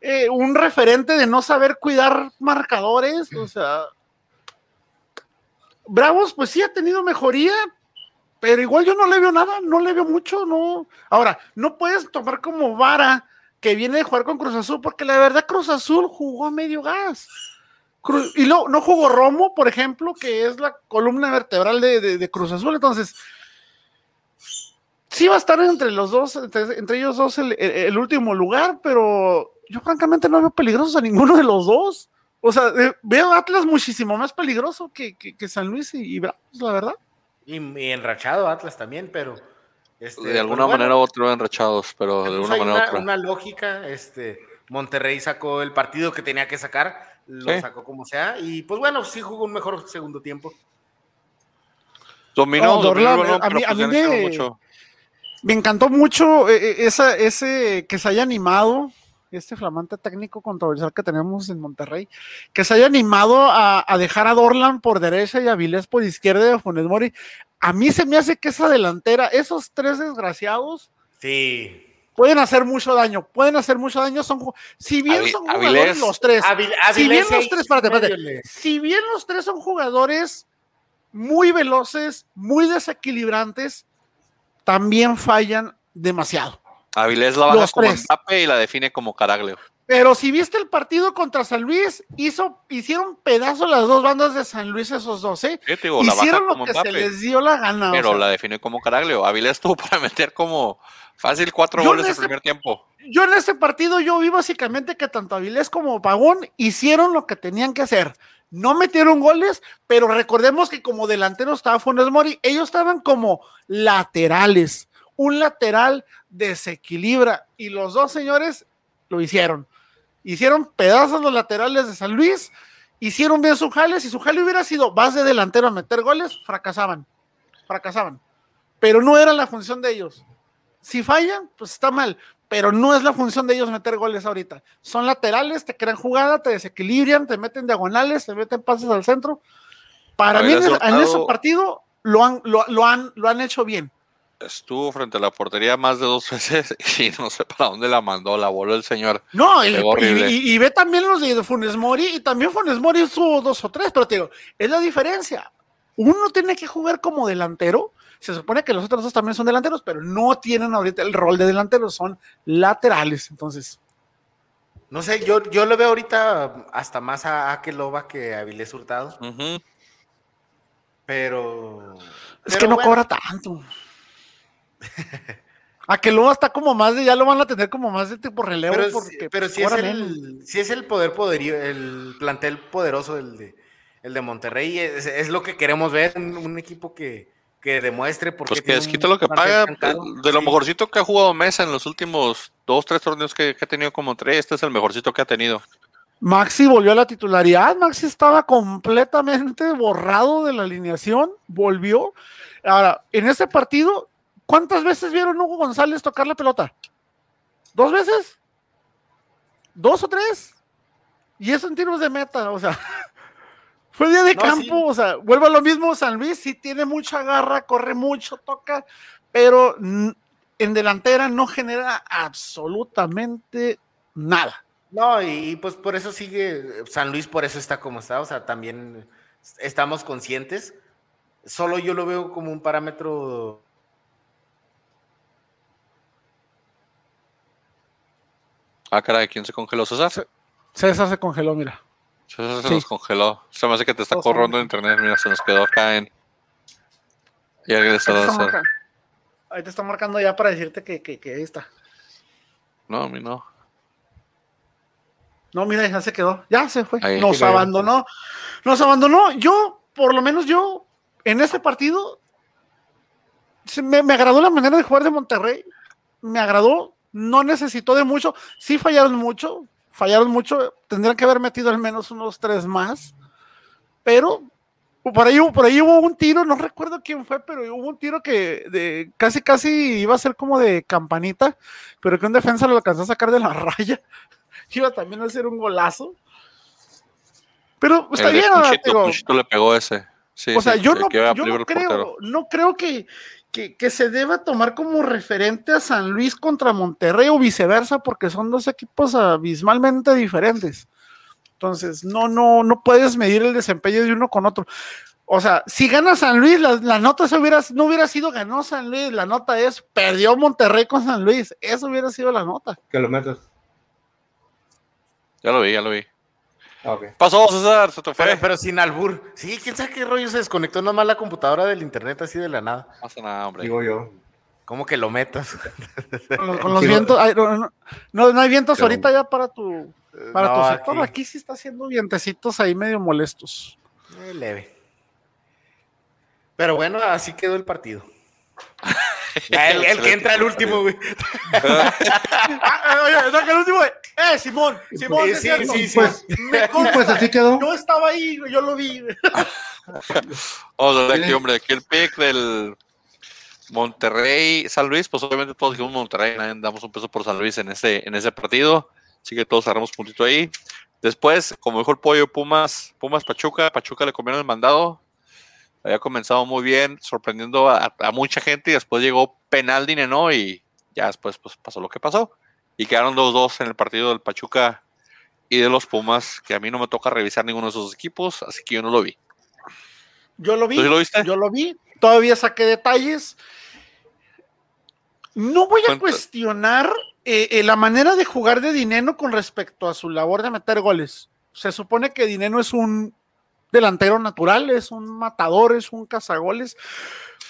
eh, un referente de no saber cuidar marcadores. O sea, Bravos, pues sí ha tenido mejoría, pero igual yo no le veo nada, no le veo mucho, no. Ahora, no puedes tomar como vara que viene de jugar con Cruz Azul, porque la verdad Cruz Azul jugó a medio gas. Y no, no jugó Romo, por ejemplo, que es la columna vertebral de, Cruz Azul. Entonces, sí va a estar entre los dos, entre, ellos dos el, último lugar, pero yo francamente no veo peligrosos a ninguno de los dos. O sea, eh, veo Atlas muchísimo más peligroso que, San Luis y, Bravos, la verdad. Y, enrachado Atlas también, pero. Este, de alguna manera u otra enrachados, pero de alguna manera una, otra. una lógica, este, Monterrey sacó el partido que tenía que sacar, lo sacó como sea, y pues bueno, sí jugó un mejor segundo tiempo. Dominó, a mí, pues me, me, encantó mucho eh, eh, esa, ese que se haya animado este flamante técnico controversial que tenemos en Monterrey, que se haya animado a, dejar a Dorlan por derecha y a Vilés por izquierda de Funes Mori. A mí se me hace que esa delantera, esos tres desgraciados, sí. Pueden hacer mucho daño, pueden hacer mucho daño. Son, si bien son jugadores los tres, si bien los tres, si bien los tres son jugadores muy veloces, muy desequilibrantes, también fallan demasiado. Avilés la baja como Mbappé y la define como Caraglio. Pero si viste el partido contra San Luis, hizo, hicieron pedazo las dos bandas de San Luis esos dos, ¿eh? hicieron lo que se les dio la gana. Pero la define como Caraglio. Avilés tuvo para *laughs* meter como fácil cuatro goles en el primer tiempo. Yo en este partido yo vi básicamente que tanto Avilés como Pagón hicieron lo que tenían que hacer. No metieron goles, pero recordemos que como delantero estaba Funes Mori, ellos estaban como laterales un lateral desequilibra y los dos señores lo hicieron. Hicieron pedazos los laterales de San Luis, hicieron bien su jale. Si su jale hubiera sido base delantero a meter goles, fracasaban. Fracasaban. Pero no era la función de ellos. Si fallan, pues está mal. Pero no es la función de ellos meter goles ahorita. Son laterales, te crean jugada, te desequilibran, te meten diagonales, te meten pases al centro. Para mí, en, ese partido lo han, lo, han, lo han hecho bien estuvo frente a la portería más de dos *laughs* veces y no sé para dónde la mandó, la voló el señor. No, y, ve también los de Funes Mori y también Funes Mori estuvo dos o tres, pero te digo, es la diferencia. Uno tiene que jugar como delantero. Se supone que los otros dos también son delanteros, pero no tienen ahorita el rol de delantero, son laterales. Entonces, no sé, yo, yo lo veo ahorita hasta más a Akeloba que a Avilés Hurtado. Pero. Es que no cobra tanto. A que luego está como más de, ya lo van a tener como más de tipo relevo. Pero, porque, pero si, es el, si es el poder poderío, el plantel poderoso del de, el de Monterrey, es, lo que queremos ver, un, equipo que, que demuestre porque pues que desquita lo que paga de lo mejorcito que ha jugado Mesa en los últimos dos, tres torneos que, que, ha tenido como tres, este es el mejorcito que ha tenido. Maxi volvió a la titularidad, Maxi estaba completamente borrado de la alineación, volvió. Ahora, en este partido ¿Cuántas veces vieron Hugo González tocar la pelota? ¿Dos veces? ¿Dos o tres? Y eso en tiros de meta, o sea, *laughs* fue día de campo, o sea, vuelve a lo mismo, San Luis sí tiene mucha garra, corre mucho, toca, pero en delantera no genera absolutamente nada. No, y pues por eso sigue, San Luis por eso está como está, o sea, también estamos conscientes. Solo yo lo veo como un parámetro Ah, caray, ¿quién se congeló, César? César se congeló, mira. Se nos congeló. Se me hace que te está corriendo internet, mira, se nos quedó acá en. Y alguien está, Ahí te está marcando ya para decirte que, que, ahí está. No, a mí no. No, mira, ya se quedó. Ya se fue. nos abandonó. Nos abandonó. Yo, por lo menos yo, en este partido, me, me agradó la manera de jugar de Monterrey. Me agradó no necesitó de mucho, sí fallaron mucho, fallaron mucho, tendrían que haber metido al menos unos tres más, pero por ahí, por ahí hubo un tiro, no recuerdo quién fue, pero hubo un tiro que de, casi casi iba a ser como de campanita, pero que un defensa lo alcanzó a sacar de la *laughs* raya, iba también a ser un golazo. Pero está bien, le pegó ese. o sea, yo, no, yo no, creo, no creo que, que, se deba tomar como referente a San Luis contra Monterrey o viceversa, porque son dos equipos abismalmente diferentes. Entonces, no, no, no puedes medir el desempeño de uno con otro. O sea, si gana San Luis, la, nota se hubiera, no hubiera sido ganó San Luis, la nota es perdió Monterrey con San Luis. Eso hubiera sido la nota. Que lo metas. Ya lo vi, ya lo vi. Pasó, César, se te fue. Pero, sin albur. Sí, quién sabe qué rollo se desconectó nomás la computadora del internet así de la nada. No pasa nada, hombre. Digo yo. ¿Cómo que lo metas? Con los, vientos. no, no, hay vientos ahorita ya para tu, para tu sector. Aquí. sí está haciendo vientecitos ahí medio molestos. Muy leve. Pero bueno, así quedó el partido. *laughs* el, que entra el último, güey. Oye, el último, eh, Simón, Simón, sí, sí, sí, pues, pues, así quedó. No estaba ahí, yo lo vi. Vamos a ver aquí, hombre, aquí el pick del Monterrey, San Luis, pues obviamente todos dijimos Monterrey, damos un peso por San Luis en ese, en ese partido, así que todos agarramos puntito ahí. Después, como dijo el pollo, Pumas, Pumas Pachuca, Pachuca le comieron el mandado, había comenzado muy bien, sorprendiendo a, mucha gente y después llegó penal Dineno y ya después pues, pasó lo que pasó. Y quedaron 2-2 en el partido del Pachuca y de los Pumas, que a mí no me toca revisar ninguno de esos equipos, así que yo no lo vi. Yo lo vi. lo viste? Yo lo vi. Todavía saqué detalles. No voy a cuestionar eh, eh, la manera de jugar de Dineno con respecto a su labor de meter goles. Se supone que Dineno es un delantero natural, es un matador, es un cazagoles.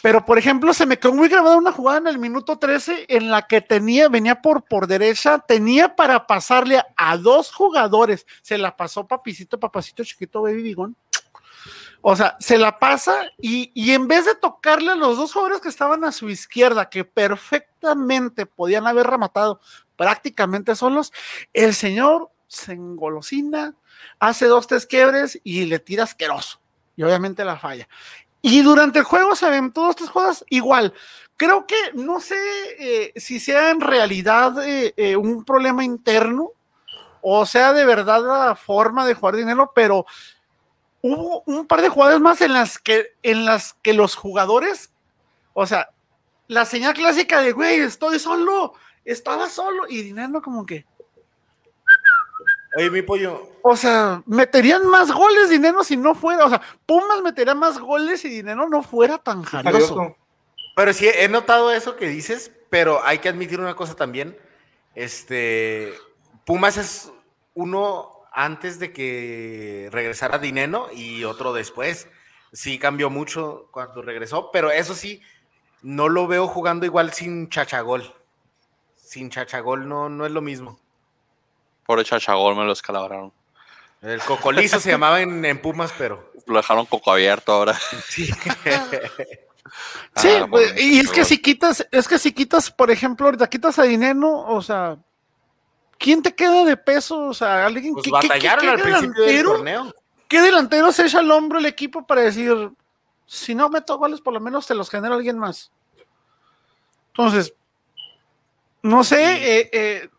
Pero, por ejemplo, se me quedó muy grabada una jugada en el minuto 13 en la que tenía, venía por, por derecha, tenía para pasarle a, dos jugadores. Se la pasó papicito, papacito chiquito, baby bigón. O sea, se la pasa y, y, en vez de tocarle a los dos jugadores que estaban a su izquierda, que perfectamente podían haber rematado prácticamente solos, el señor se engolosina, hace dos, tres quiebres y le tira asqueroso. Y obviamente la falla. Y durante el juego se ven todos tres juegos igual. Creo que no sé eh, si sea en realidad eh, eh, un problema interno o sea de verdad la forma de jugar dinero, pero hubo un par de jugadas más en las que, en las que los jugadores, o sea, la señal clásica de, güey, estoy solo, estaba solo, y dinero como que, Oye, mi pollo. O sea, meterían más goles dinero si no fuera. O sea, Pumas metería más goles si dinero no fuera tan jarioso. Pero sí, he notado eso que dices, pero hay que admitir una cosa también. Este. Pumas es uno antes de que regresara Dineno y otro después. Sí cambió mucho cuando regresó, pero eso sí, no lo veo jugando igual sin Chachagol. Sin Chachagol no, no es lo mismo. Por Chachagol me lo escalabraron. El cocolizo se llamaba en, Pumas, pero. Lo dejaron coco abierto ahora. Sí. *laughs* sí, ah, pues, y es que si quitas, es que si quitas, por ejemplo, ahorita quitas a Dineno, o sea, ¿quién te queda de peso? O sea, alguien pues que batallaron al principio del torneo. ¿Qué delantero se echa al hombro el equipo para decir, si no meto goles, por lo menos te los genera alguien más? Entonces, no sé, eh, eh,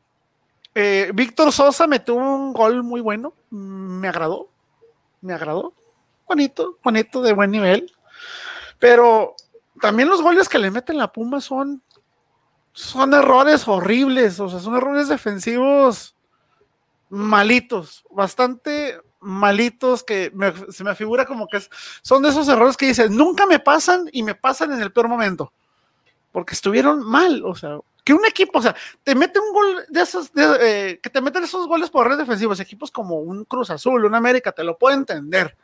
eh, Víctor Sosa metió un gol muy bueno, me agradó, me agradó, bonito, bonito, de buen nivel, pero también los goles que le meten la Puma son, son errores horribles, o sea, son errores defensivos malitos, bastante malitos que se me figura como que son de esos errores que dicen, nunca me pasan y me pasan en el peor momento, porque estuvieron mal, o sea, que un equipo, o sea, te mete un gol de esos, eh, que te meten esos goles por redes defensivos, equipos como un Cruz Azul, un América, te lo puedo entender.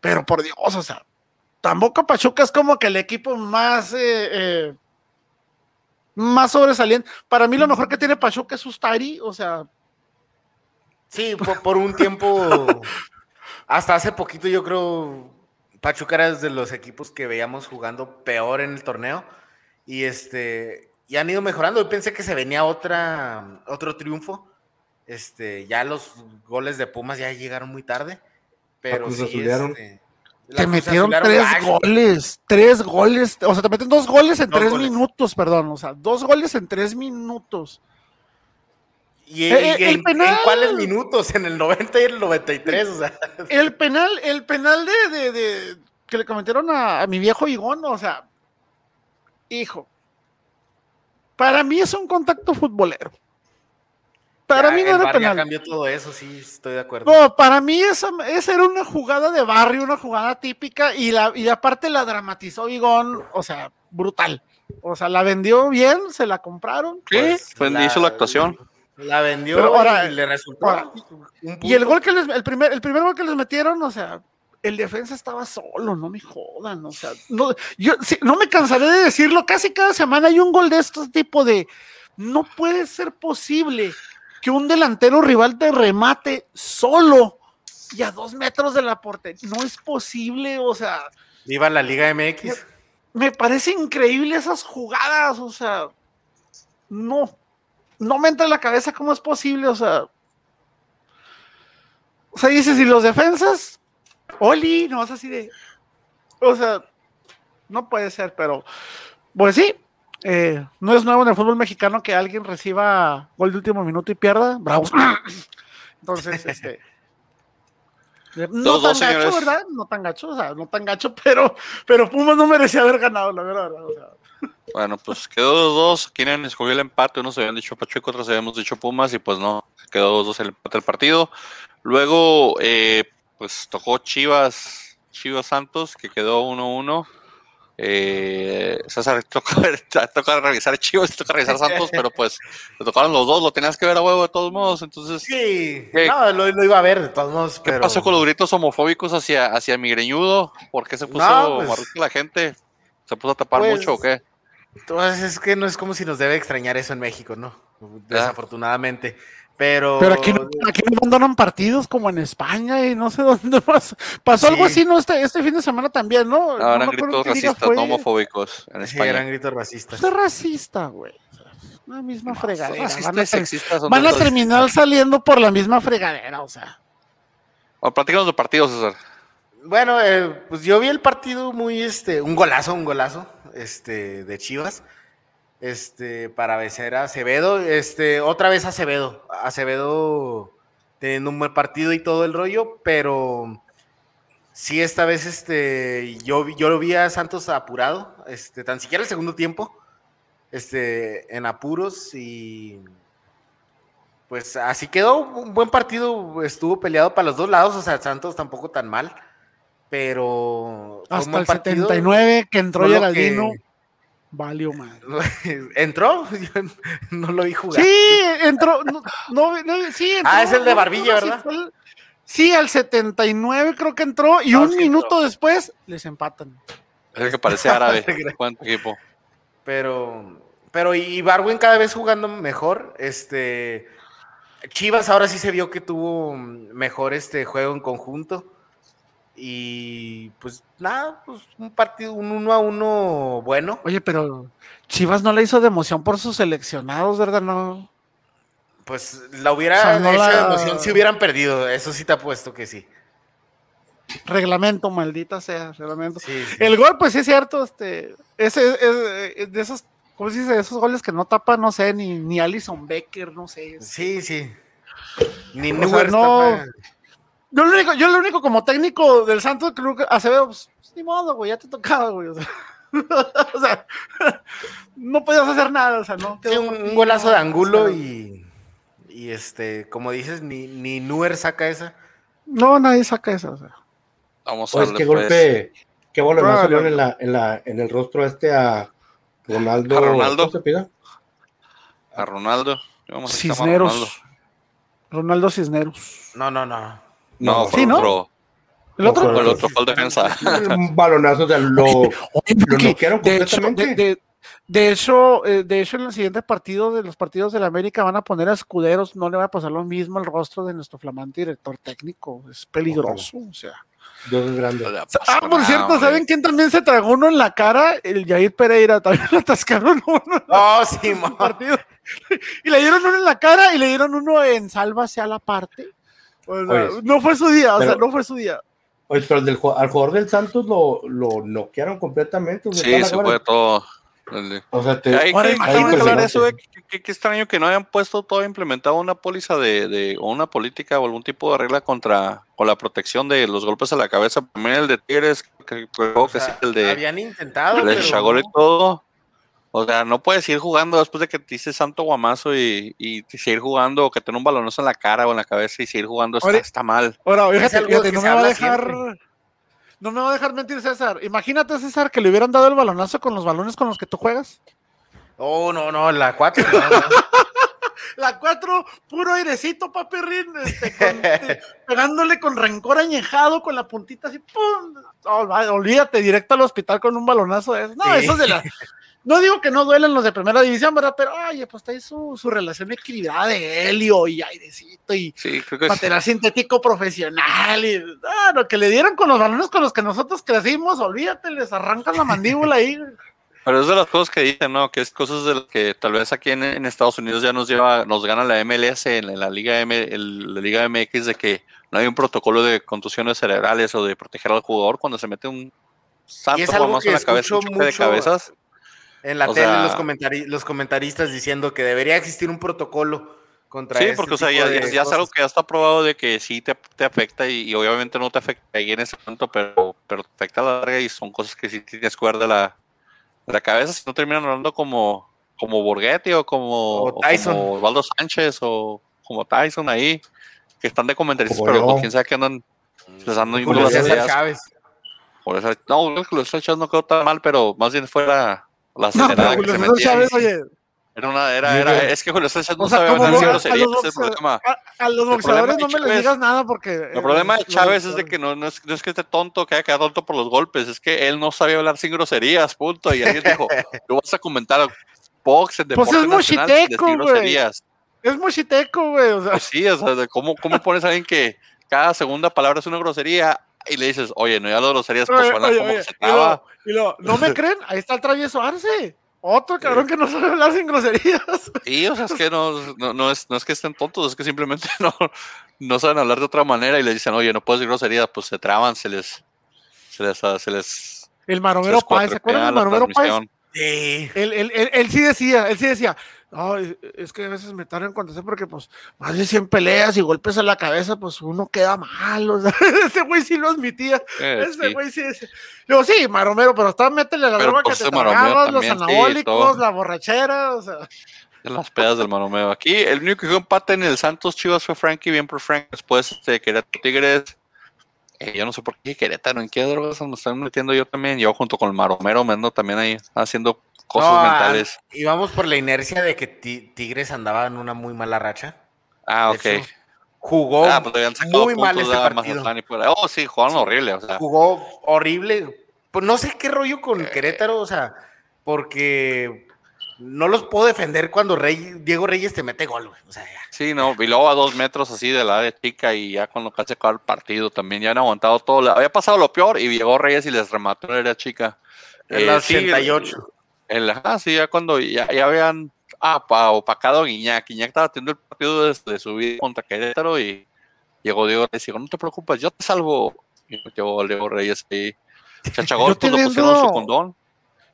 Pero por Dios, o sea, tampoco Pachuca es como que el equipo más, eh, eh, más sobresaliente. Para mí lo mejor que tiene Pachuca es Ustari, o sea. Sí, por, un tiempo, hasta hace poquito yo creo, Pachuca era de los equipos que veíamos jugando peor en el torneo. Y este, y han ido mejorando. Yo pensé que se venía otra, otro triunfo. Este, ya los goles de Pumas ya llegaron muy tarde. Pero sí, este, te metieron tres goles, tres goles, o sea, te meten dos goles en tres minutos, perdón, o sea, dos goles en tres minutos. ¿Y, en, cuáles minutos? En el 90 y el 93, o sea. El penal, el penal de, que le comentaron a, mi viejo Igón, o sea, hijo, para mí es un contacto futbolero. Para mí no era penal. cambió todo eso, sí, estoy de acuerdo. No, para mí esa, esa, era una jugada de barrio, una jugada típica, y, la, y aparte la dramatizó Igón, o sea, brutal. O sea, la vendió bien, se la compraron. Sí, pues, pues hizo la actuación. La vendió ahora, y le resultó. y el gol que les, el primer, el primer gol que les metieron, o sea, el defensa estaba solo, no me jodan, o sea, no, yo no me cansaré de decirlo, casi cada semana hay un gol de este tipo de, no puede ser posible que un delantero rival te remate solo y a dos metros de la portería, no es posible, o sea. Viva la Liga MX. Me parece increíble esas jugadas, o sea, no, no me entra en la cabeza cómo es posible, o sea. O sea, dices, y los defensas, Oli, no, es así de. O sea, no puede ser, pero. Pues sí, eh, no es nuevo en el fútbol mexicano que alguien reciba gol de último minuto y pierda. Bravo. *clears throat* Entonces, *laughs* este. No tan gacho, ¿verdad? No tan gacho, o sea, no tan gacho, *laughs* pero, pero Pumas no merecía haber ganado, la verdad. Bueno, pues quedó 2-2. Quienes escogió el empate, unos habían dicho Pachuco, otros habíamos dicho Pumas, y pues no, quedó 2-2 el empate del partido. Luego, eh, pues tocó Chivas, Chivas Santos, que quedó 1-1. Eh, César, *laughs* toca, toca revisar Chivas toca revisar Santos, pero pues te tocaron los dos, lo tenías que ver a huevo de todos modos, entonces... Sí, no, lo, iba a ver de todos modos, ¿Qué pasó con los gritos homofóbicos hacia, hacia mi greñudo? ¿Por qué se puso no, pues la gente? ¿Se puso a tapar pues, mucho o qué? Entonces es que no es como si nos debe extrañar eso en México, ¿no? Desafortunadamente. Pero, pero aquí, no, aquí no abandonan partidos como en España y no sé *laughs* dónde más. Pasó algo así, ¿no? Este, este fin de semana también, ¿no? No, eran gritos racistas, no homofóbicos en España. eran gritos racistas. Es racista, güey. La misma fregadera. Van a, terminar *laughs* saliendo por la misma fregadera, o sea. O platicamos de partidos, César. Bueno, eh, pues yo vi el partido muy, este, un golazo, un golazo, este, de Chivas este, para vencer a Acevedo. Este, otra vez Acevedo. Acevedo teniendo un buen partido y todo el rollo, pero sí, esta vez este, yo, yo lo vi a Santos apurado, este, tan siquiera el segundo tiempo, este, en apuros y pues así quedó un buen partido, estuvo peleado para los dos lados, o sea, Santos tampoco tan mal, pero hasta el 79 que entró Geraldino. Valió mal. *laughs* ¿Entró? *laughs* no lo vi jugar. Sí, entró. No, sí, entró, Ah, es el de Barbilla, ¿verdad? Sí, al 79 creo que entró y un minuto después les empatan. Es el que parece árabe. *laughs* ¿Cuánto equipo? Pero, pero y Barwin cada vez jugando mejor. Este, Chivas ahora sí se vio que tuvo mejor este juego en conjunto. Y pues nada, pues un partido, un uno a uno bueno. Oye, pero Chivas no le hizo de emoción por sus seleccionados, ¿verdad? No. Pues la hubiera hecho de emoción si hubieran perdido, eso sí te apuesto que sí. Reglamento, maldita sea, reglamento. El gol, pues sí es cierto, este, ese es de esos, ¿cómo se dice? Esos goles que no tapa, no sé, ni, ni Alison Becker, no sé. Sí, sí. Ni no, yo lo único, yo lo único como técnico del Santos, creo que Acevedo, pues, ni modo, güey, ya te tocaba, güey. O sea, *laughs* no podías hacer nada, o sea, ¿no? un, golazo de Angulo y, y este, como dices, ni, ni Nuer saca esa. No, nadie saca esa, o sea. Vamos a ver. qué golpe, qué golpe no, salió en, la, en, la, en el rostro este a Ronaldo. A Ronaldo. ¿Cómo se pida? A Ronaldo. Vamos a Cisneros. Ronaldo. Ronaldo Cisneros. No, no, no. No, fue otro. ¿El otro? el otro fue el defensa. Un balonazo de lo, lo de hecho, de, de, hecho, eh, de hecho, en el siguiente partido de los partidos de la América van a poner a escuderos, no le va a pasar lo mismo al rostro de nuestro flamante director técnico. Es peligroso, o sea. Dios grande. Ah, por cierto, ¿saben quién también se tragó uno en la cara? El Jair Pereira, también lo atascaron uno. *laughs* Oh, sí, partido. *laughs* Y le dieron uno en la cara y le dieron uno en salva hacia la parte no fue su día, o sea, no fue su día. Oye, pero al jugador del Santos lo, lo noquearon completamente. Sí, se fue todo. O sea, te, hay, que, eso, qué, extraño que no hayan puesto todo implementado una póliza de, de, o una política o algún tipo de regla contra con la protección de los golpes a la cabeza. También el de Tigres, que, que sí, el de. Habían intentado. El de pero... y todo. O sea, no puedes ir jugando después de que te dices santo guamazo y, y seguir jugando o que tenga un balonazo en la cara o en la cabeza y seguir jugando está, está mal. Ahora, fíjate, fíjate no me va a dejar. No me va a dejar mentir, César. Imagínate, César, que le hubieran dado el balonazo con los balones con los que tú juegas. Oh, no, no, la 4. *laughs* la 4, puro airecito, paperrín, este, *laughs* pegándole con rencor añejado, con la puntita así, ¡pum! Oh, olvídate, directo al hospital con un balonazo de eso. No, eso es de la. No digo que no duelen los de primera división, ¿verdad? Pero, oye, pues está ahí su, su relación equilibrada de helio y airecito y sí, que material sintético profesional y ah, lo que le dieron con los balones con los que nosotros crecimos, olvídate, les arrancan la mandíbula ahí. *laughs* Pero es de las cosas que dicen, ¿no? Que es cosas de las que tal vez aquí en, Estados Unidos ya nos lleva, nos gana la MLS en, la Liga M, la Liga MX de que no hay un protocolo de contusiones cerebrales o de proteger al jugador cuando se mete un santo más en la cabeza, un de cabezas. En la tele los, los comentaristas diciendo que debería existir un protocolo contra Sí, este porque o sea, ya, es algo que ya está probado de que sí te, te afecta y, obviamente no te afecta ahí en ese momento, pero, pero te afecta a la larga y son cosas que sí tienes que ver de la, de la cabeza, si no terminan hablando como, como Borghetti o como, o como Osvaldo Sánchez o como Tyson ahí, que están de comentaristas, pero quién sabe que andan les andan las ideas. No, los Chávez no quedó tan mal, pero más bien fuera la acelerada no, que se metía. oye, era una, era, era, es que Julio César no o sea, sabe groserías, ese es el problema. A, a los boxeadores no me les digas nada porque... El problema de Chávez es de que no, no, es, no es que esté tonto, que haya quedado tonto por los golpes, es que él no sabía hablar sin groserías, punto. Y alguien dijo, *laughs* tú vas a comentar box en deporte pues es mochiteco, güey. Es mochiteco, güey. O sea. Pues sí, o sea, ¿cómo, ¿cómo pones a alguien que cada segunda palabra es una grosería y le dices, oye, no ya lo groserías, pues suena como oye, se y, y lo, ¿no me creen? Ahí está el travieso Arce. Otro cabrón que no sabe hablar sin groserías. *laughs* Sí, o sea, es que no, no, es, no es que estén tontos, es que simplemente *laughs* no, no saben hablar de otra manera y le dicen, oye, no puedes decir groserías, pues se traban, se les. Se les. Se les el Maromero Páez, ¿se acuerdan del Maromero Páez? Sí. Él, él, él, él, sí decía, él sí decía, no, es que a veces me tardan cuando sé porque pues más de 100 peleas y golpes a la cabeza, pues uno queda mal, o sea, *laughs* ese güey sí lo admitía, eh, ese güey sí, yo sí, Maromero, pero está métele la droga que pues, te tragabas, los anabólicos, la borrachera, o sea. Las pedas del Maromero. Aquí el único que dio empate en el Santos Chivas fue Frankie, bien por Frank, después de Querétaro Tigres. Eh, yo no sé por qué Querétaro, ¿en qué drogas me están metiendo yo también? Yo junto con el Maromero me ando también ahí haciendo cosas mentales. Y vamos por la inercia de que Tigres andaba en una muy mala racha. Ah, ok. jugó ah, pues muy mal ese partido. Oh, sí, jugaron horrible. O sea. Jugó horrible. Pues no sé qué rollo con eh. Querétaro, o sea, porque no los puedo defender cuando Rey, Diego Reyes te mete gol, O sea, Sí, no, y luego a dos metros así de la de chica y ya cuando casi acabó el partido también ya han aguantado todo. Había pasado lo peor y llegó Reyes y les remató la área chica. En la 88. El, ah, sí, ya cuando ya, ya habían ah, opacado a Guiñac. Guiñac estaba teniendo el partido de, su vida contra Querétaro y llegó Diego Reyes y dijo, no te preocupes, yo te salvo. Y llegó Diego Reyes ahí. Chachagol, lo pusieron su condón.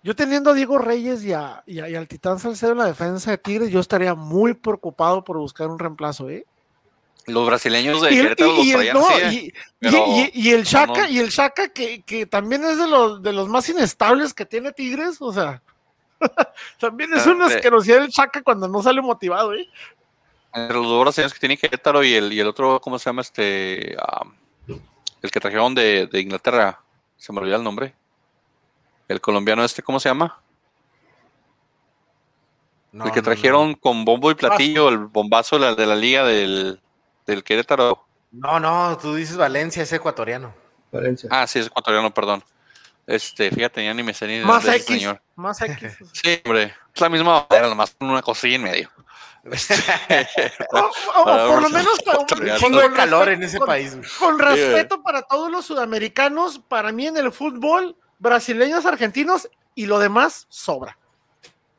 Yo teniendo a Diego Reyes y, a, y, al Titán Salcedo en la defensa de Tigres, yo estaría muy preocupado por buscar un reemplazo, ¿eh? Los brasileños de Querétaro los traían así, y, el Chaca, y el Chaca que, que, también es de los, de los más inestables que tiene Tigres, o sea, *laughs* También es ah, una asquerosidad el Chaca cuando no sale motivado, ¿eh? Entre los dos brasileños que tiene Querétaro y el, y el otro, ¿cómo se llama? Este. el que trajeron de, Inglaterra. Se me olvidó el nombre. El colombiano este, ¿cómo se llama? el que trajeron con bombo y platillo, el bombazo de la, liga del, del, Querétaro. No, no, tú dices Valencia, es ecuatoriano. Valencia. Ah, sí, es ecuatoriano, perdón. Este, fíjate, ya ni me sé ni más de X, señor. Más X. *laughs* Sí, hombre. Es la misma bandera, nomás con una cosilla en medio. *laughs* O, por lo menos *laughs* con, un chingo de calor en ese país. Con respeto para todos los sudamericanos, para mí en el fútbol, brasileños, argentinos y lo demás sobra.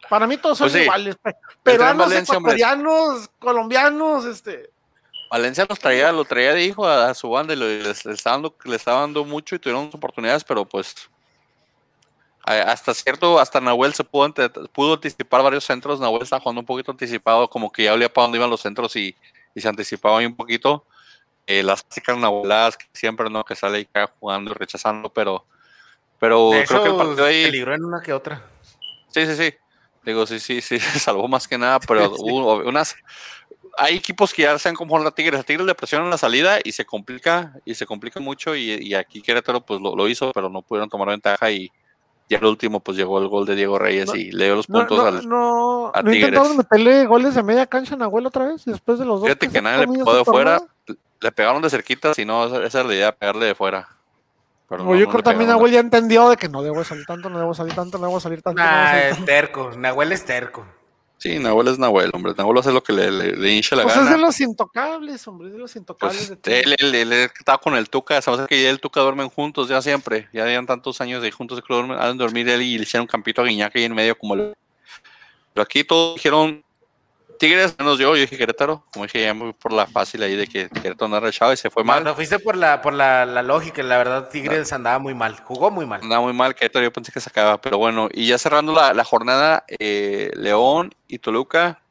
Para mí todos son pues iguales. Peruanos, ecuatorianos, colombianos, este. Valencia los traía, lo traía de hijo a, su banda y le, estaba dando, le estaba dando mucho y tuvieron oportunidades, pero pues hasta cierto, hasta Nahuel se pudo, pudo anticipar varios centros. Nahuel está jugando un poquito anticipado, como que ya olía para dónde iban los centros y, y se anticipaba ahí un poquito. Eh, las clásicas Nahueladas que siempre no que sale ahí jugando y rechazando, pero, pero creo que el partido ahí. Peligró en una que otra. Sí, sí, sí. Digo, sí, sí, sí, *laughs* se salvó más que nada, pero *laughs* hubo unas. Hay equipos que ya se han conformado a Tigres. A Tigres le presionan la salida y se complica, y se complica mucho. Y, y aquí Querétaro pues lo, lo, hizo, pero no pudieron tomar ventaja. Y ya el último, pues llegó el gol de Diego Reyes y le dio los puntos no, al. No, a ¿no intentaron meterle goles de media cancha en Abuelo otra vez después de los dos. Fíjate que, que nadie le pegó de fuera. Le pegaron de cerquita, si no, esa es la idea, pegarle de fuera. Pero no, yo creo también Nahuel ya entendió de que no debo salir tanto, no debo salir tanto, no debo salir tanto. Nah, no salir es terco, Nahuel es terco. Sí, Nahuel es Nahuel, hombre. Nahuel hace lo que le, le, le hincha la pues gana. es de los intocables, hombre, es de los intocables. Pues de él, él, él, estaba con el Tuca, sabes que ya el Tuca duermen juntos ya siempre. Ya llevan tantos años de juntos que duermen, han dormir él y le hicieron un campito a Guiñac ahí en medio como el... Pero aquí todos dijeron Tigres, menos yo, yo dije Querétaro, como dije ya muy por la fácil ahí de que Querétaro no rechazado y se fue mal. No, fuiste por la, por la, la lógica, la verdad Tigres no. andaba muy mal, jugó muy mal. Andaba muy mal, Querétaro yo pensé que se acababa, pero bueno, y ya cerrando la, la jornada, eh, León y Toluca,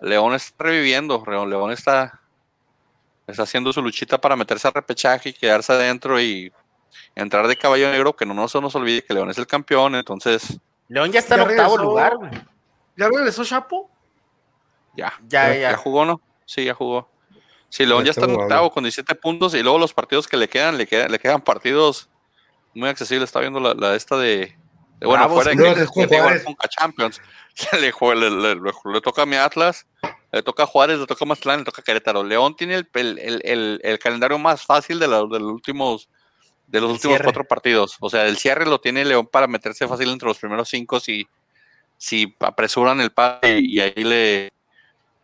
León está reviviendo, León está, está haciendo su luchita para meterse al repechaje y quedarse adentro y entrar de caballo negro, que no, no se nos olvide que León es el campeón, entonces... León ya está en octavo regresó, lugar, güey. ¿Ya regresó Chapo? Ya, ya, ya, ya. jugó, ¿no? Sí, ya jugó. Sí, León ya, ya está en octavo con 17 puntos y luego los partidos que le quedan, le quedan, le quedan partidos muy accesibles. Está viendo la, la esta de, de bueno, Bravos, fuera de que, que Champions. *laughs* Le, le, le, le, toca a mi Atlas, le toca a Juárez, le toca a Mazatlán, le toca a Querétaro. León tiene el, el, el, el calendario más fácil de, la, de los últimos de los últimos cierre. cuatro partidos. O sea, el cierre lo tiene León para meterse fácil entre los primeros cinco si, si apresuran el pase y ahí le,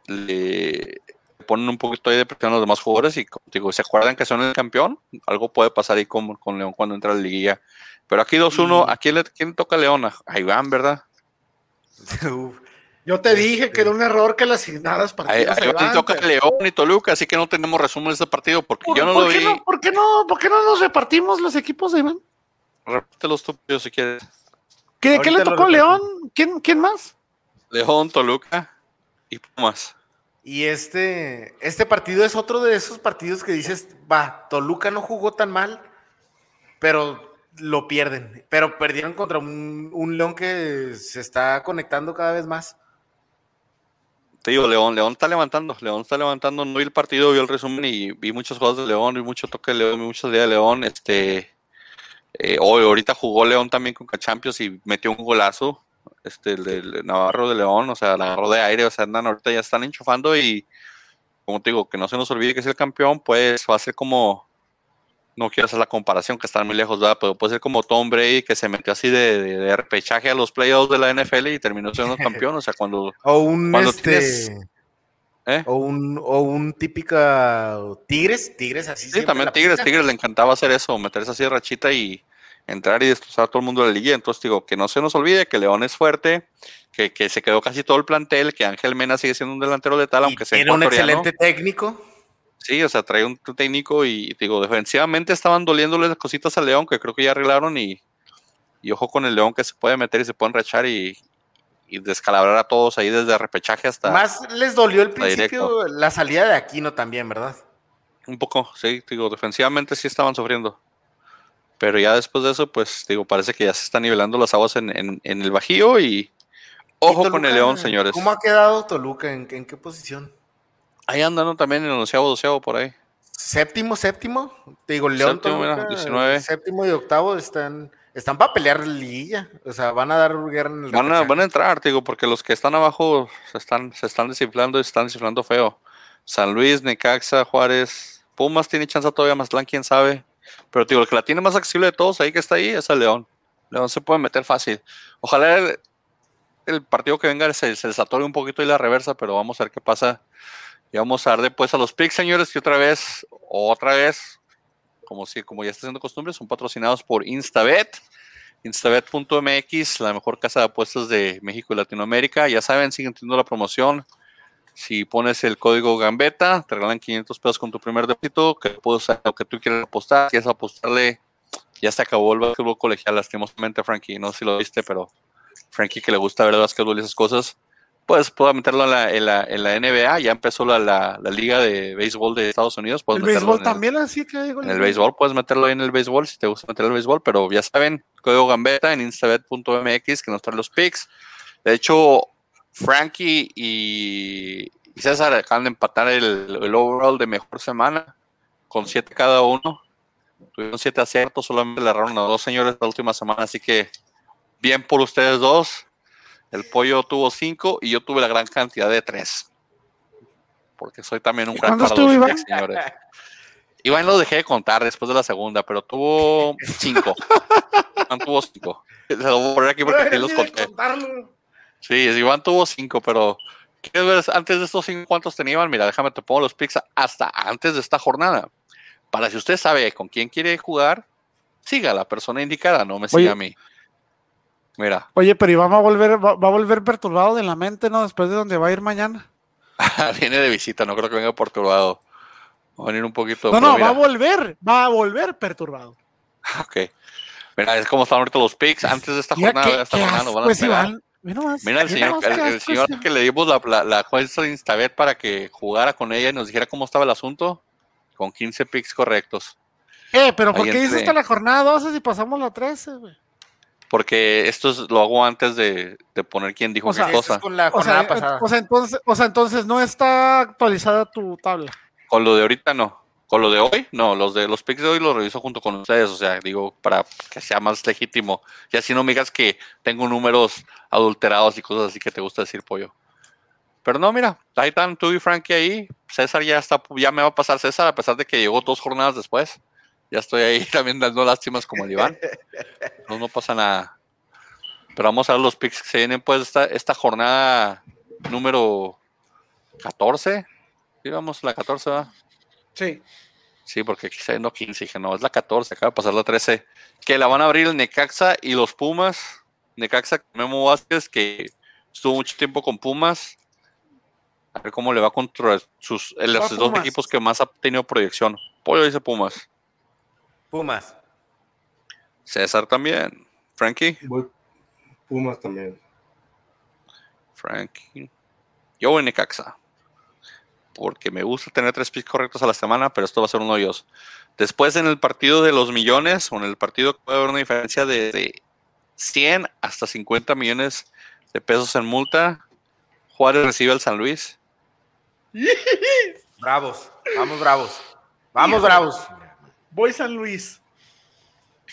le ponen un poquito ahí de presión a los demás jugadores y digo, se acuerdan que son el campeón, algo puede pasar ahí con, con León cuando entra a la liguilla. Pero aquí 2-1, ¿a quién le, quién toca León? A Iván, ¿verdad? *laughs* Yo te dije que era un error que le asignaras partidos ahí, ahí toca León y Toluca, así que no tenemos resumen de este partido porque ¿Por, yo no ¿por lo qué vi. No, ¿por, qué no, ¿Por qué no nos repartimos los equipos de Iván? Repítelos tú, si quieres. ¿Qué, ¿qué le tocó León? ¿Quién, ¿Quién más? León, Toluca y Pumas. Y este, este partido es otro de esos partidos que dices, va, Toluca no jugó tan mal, pero lo pierden. Pero perdieron contra un, un León que se está conectando cada vez más. Te digo, León, León está levantando, León está levantando, no vi el partido, vi el resumen y vi muchos juegos de León, vi mucho toque de León, vi muchos días de León, este, eh, hoy, ahorita jugó León también con Cachampions y metió un golazo, este, el, el, Navarro de León, o sea, la agarró de aire, o sea, andan ahorita ya están enchufando y, como te digo, que no se nos olvide que es el campeón, pues va a ser como, no quiero hacer la comparación que están muy lejos, ¿verdad? pero puede ser como Tom Brady que se metió así de, de, de repechaje a los playoffs de la NFL y terminó siendo *laughs* campeón, o sea, cuando... o un, cuando este... tienes, ¿eh? o un, o un típica Tigres, Tigres así. Sí, también Tigres, Tigres le encantaba hacer eso, meterse así de rachita y entrar y destrozar a todo el mundo de la liga. Entonces digo, que no se nos olvide que León es fuerte, que, que se quedó casi todo el plantel, que Ángel Mena sigue siendo un delantero letal, y aunque sea Tiene un excelente técnico. Sí, o sea, trae un técnico y digo, defensivamente estaban doliéndole las cositas al León, que creo que ya arreglaron y, y ojo con el León que se puede meter y se pueden rechar y, y descalabrar a todos ahí desde repechaje hasta... Más les dolió el principio la salida de Aquino también, ¿verdad? Un poco, sí, digo, defensivamente sí estaban sufriendo. Pero ya después de eso, pues digo, parece que ya se están nivelando las aguas en, en, en el Bajío y ojo ¿Y Toluca, con el León, señores. ¿Cómo ha quedado Toluca? ¿En, en qué posición? Ahí andan también en el onceavo, doceavo por ahí. Séptimo, séptimo. Te digo, León, Séptimo, Toluca, mira, 19. séptimo y octavo están, están para pelear liguilla. O sea, van a dar guerra en el Van a, van a entrar, te digo, porque los que están abajo se están, se están desinflando y se están desinflando feo. San Luis, Necaxa, Juárez, Pumas tiene chance todavía, Mazatlán, quién sabe. Pero digo, el que la tiene más accesible de todos ahí que está ahí es el León. León se puede meter fácil. Ojalá el, partido que venga se, se un poquito y la reversa, pero vamos a ver qué pasa. Y vamos a dar después a los picks, señores, que otra vez, otra vez, como si, como ya está siendo costumbre, son patrocinados por Instabet. Instabet.mx, la mejor casa de apuestas de México y Latinoamérica. Ya saben, siguen teniendo la promoción. Si pones el código Gambeta, te regalan 500 pesos con tu primer depósito, que puedes usar lo que tú quieras apostar. Quieres apostarle, ya se acabó el básquetbol colegial, lastimosamente, Frankie. No sé si lo viste, pero Frankie que le gusta ver el básquetbol y esas cosas, pues puedo meterlo en la, en la, en la NBA. Ya empezó la, la, liga de béisbol de Estados Unidos. ¿El béisbol también así que digo? En el béisbol, puedes meterlo ahí en el béisbol si te gusta meter el béisbol, pero ya saben, código Gambeta en instabet.mx que nos trae los picks. De hecho, Frankie y, César acaban de empatar el, el overall de mejor semana con siete cada uno. Tuvieron siete aciertos, solamente le erraron a dos señores la última semana, así que bien por ustedes dos. El pollo tuvo cinco y yo tuve la gran cantidad de tres. Porque soy también un gran Iván? señores. Iván lo dejé de contar después de la segunda, pero tuvo cinco. *laughs* Iván tuvo cinco. Se lo voy a poner aquí porque los conté. Sí, Iván tuvo cinco, pero ¿quieres ver antes de estos cinco cuántos tenía Iván? Mira, déjame te pongo los picks hasta antes de esta jornada. Para si usted sabe con quién quiere jugar, siga a la persona indicada, no me siga a mí. Mira. Oye, pero Iván va a volver, va, a volver perturbado de la mente, ¿no? Después de donde va a ir mañana. *laughs* Viene de visita, no creo que venga perturbado. Va a venir un poquito. No, no, va a volver, va a volver perturbado. *laughs* Ok. Mira, es como están ahorita los picks antes de esta jornada. esta jornada van a pues Iván, Mira, el señor, el, señor que le dimos la, la, la de Instabet para que jugara con ella y nos dijera cómo estaba el asunto, con 15 picks correctos. Eh, pero ¿por qué dices hasta la jornada 12 si pasamos la 13, güey? porque esto es, lo hago antes de, poner quién dijo qué cosa. o, sea, entonces, o sea, entonces no está actualizada tu tabla. Con lo de ahorita no. Con lo de hoy, no. Los de los picks de hoy los reviso junto con ustedes. O sea, digo, para que sea más legítimo. Y así no me digas que tengo números adulterados y cosas así que te gusta decir pollo. Pero no, mira, ahí están tú y Frankie ahí. César ya está, ya me va a pasar César, a pesar de que llegó dos jornadas después. Ya estoy ahí *laughs* también dando lástimas como el Iván. No, no pasa nada. Pero vamos a ver los picks que se vienen, pues, esta, esta jornada número 14. Digamos, la 14, ¿verdad? Sí. Sí, porque aquí está 15. Dije, no, es la 14, acaba de pasar la 13. Que la van a abrir el Necaxa y los Pumas. Necaxa, Memo Vázquez, que estuvo mucho tiempo con Pumas. A ver cómo le va contra sus, los dos equipos que más ha tenido proyección. Pollo dice Pumas. Pumas. César también. Frankie. Pumas también. Frankie. Yo voy Necaxa. Porque me gusta tener tres picks correctos a la semana, pero esto va a ser uno de ellos. Después en el partido de los millones, o en el partido que puede haber una diferencia de, 100 hasta 50 millones de pesos en multa, Juárez recibe al San Luis. *laughs* Bravos, vamos bravos. Vamos bravos. Voy San Luis.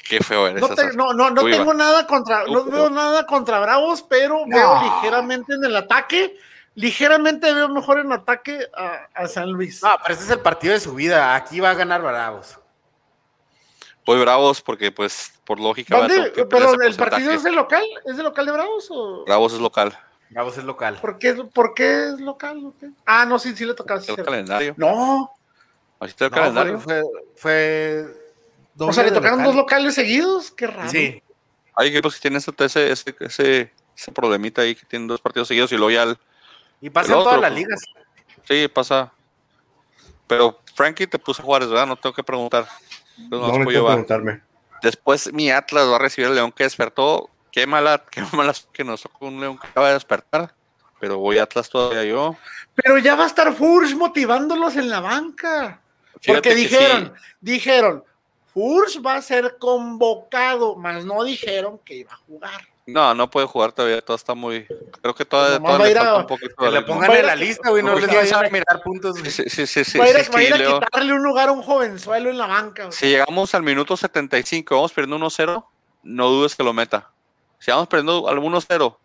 Qué feo eres. No, no, no, tengo nada contra, no veo nada contra Bravos, pero veo ligeramente en el ataque. Ligeramente veo mejor en ataque a, San Luis. No, pero este es el partido de su vida. Aquí va a ganar Bravos. Voy Bravos porque, pues, por lógica. pero el partido es de local, ¿es de local de Bravos o? Bravos es local. Bravos es local. ¿Por qué, por qué es local? Ah, no, sí, sí le tocaba. ¿El calendario? No. ¿Así está el calendario? Fue, fue o sea, le tocaron dos locales seguidos, qué raro. Sí. Hay equipos que tienen ese, ese, ese, ese, problemita ahí, que tienen dos partidos seguidos y luego ya Y pasa en todas las ligas. Sí, pasa. Pero Frankie te puso Juárez, ¿verdad? No tengo que preguntar. no, no puedo preguntarme. Después mi Atlas va a recibir el León que despertó. Qué mala, *laughs* qué mala que nos tocó un León que acaba de despertar. Pero voy a Atlas todavía yo. Pero ya va a estar Furch motivándolos en la banca. Porque dijeron, dijeron, Furs va a ser convocado, más no dijeron que iba a jugar. No, no puede jugar todavía, todo está muy. Creo que todavía, todavía le falta un poquito. Que le pongan en la lista, güey, no les vayan a mirar puntos. Sí, sí, sí. sí va a ir, a, ir a quitarle un lugar a un jovenzuelo en la banca. Si llegamos al minuto 75, vamos perdiendo 1-0, no dudes que lo meta. Si vamos perdiendo al 1-0,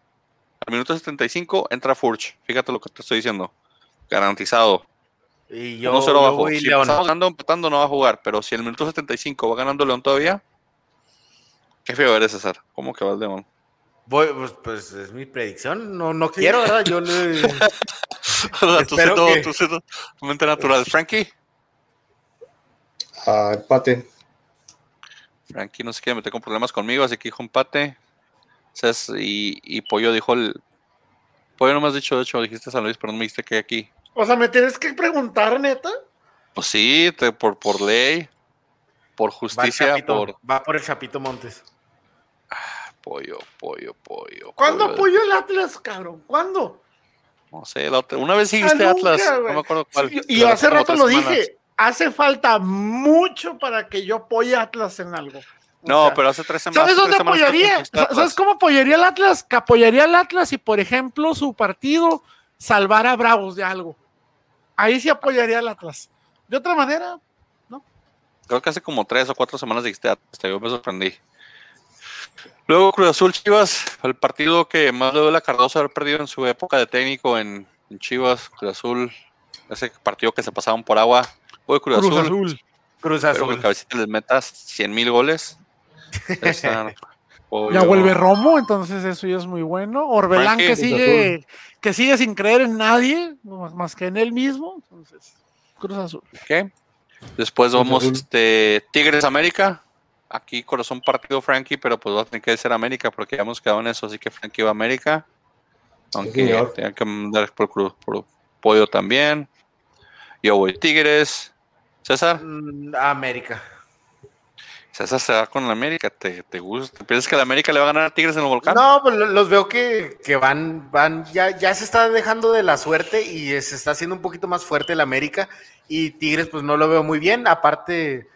al minuto 75, entra Furch. Fíjate lo que te estoy diciendo. Garantizado. Y yo, Voy si estamos ganando empatando, no va a jugar. Pero si el minuto 75 va ganando León todavía, qué feo eres, César. ¿Cómo que va el León? Voy, pues, pues, es mi predicción. No, no quiero, ¿verdad? Yo le. *laughs* tú siendo, que... tú siendo mente natural. Frankie. Uh, empate. Frankie no se quiere meter con problemas conmigo, así que dijo empate. Y, y Pollo dijo el. Pollo no me has dicho, de hecho, dijiste San Luis, pero no me dijiste que aquí. O sea, ¿me tienes que preguntar, neta? Pues sí, por, por ley. por justicia, por... va por el Chapito Montes. Pollo, pollo, pollo. ¿Cuándo apoyó el Atlas, cabrón? ¿Cuándo? No sé, la otra- una vez dijiste Ah, Atlas, no me acuerdo cuál. Y, y hace rato lo semanas. dije, hace falta mucho para que yo apoye Atlas en algo. O No, sea, pero hace tres semanas. ¿Sabes dónde semanas apoyaría? ¿Sabes cómo apoyaría el Atlas? Que apoyaría al Atlas y, por ejemplo, su partido salvara a Bravos de algo. Ahí sí apoyaría al Atlas. De otra manera, Creo que hace como tres o cuatro semanas dijiste Atlas, te digo, me sorprendí. Luego Cruz Azul Chivas, el partido que más le duele a Cardoso haber perdido en su época de técnico en, en Chivas, Cruz Azul, ese partido que se pasaban por agua. Voy Cruz, Azul, Cruz espero que Azul. el cabecita les metas 100 mil goles. *laughs* Esa- ya vuelve Romo, entonces eso ya es muy bueno. Orbelán Frankie, que sigue, que sigue sin creer en nadie, más, que en él mismo. Entonces, Cruz Azul. Después Cruz vamos Azul. este, Tigres América. Aquí corazón partido Frankie, pero pues va a tener que ser América porque ya hemos quedado en eso, así que Frankie va a América. Aunque señor. tenga que mandar por, Cruz- por pollo también. Yo voy Tigres. César, Mm, América. César se va con la América. ¿Te, te gusta? ¿Piensas que la América le va a ganar a Tigres en el volcán? No, pues lo- los veo que, que van, van, ya, ya se está dejando de la suerte y se está haciendo un poquito más fuerte el América. Y Tigres, pues no lo veo muy bien. Aparte,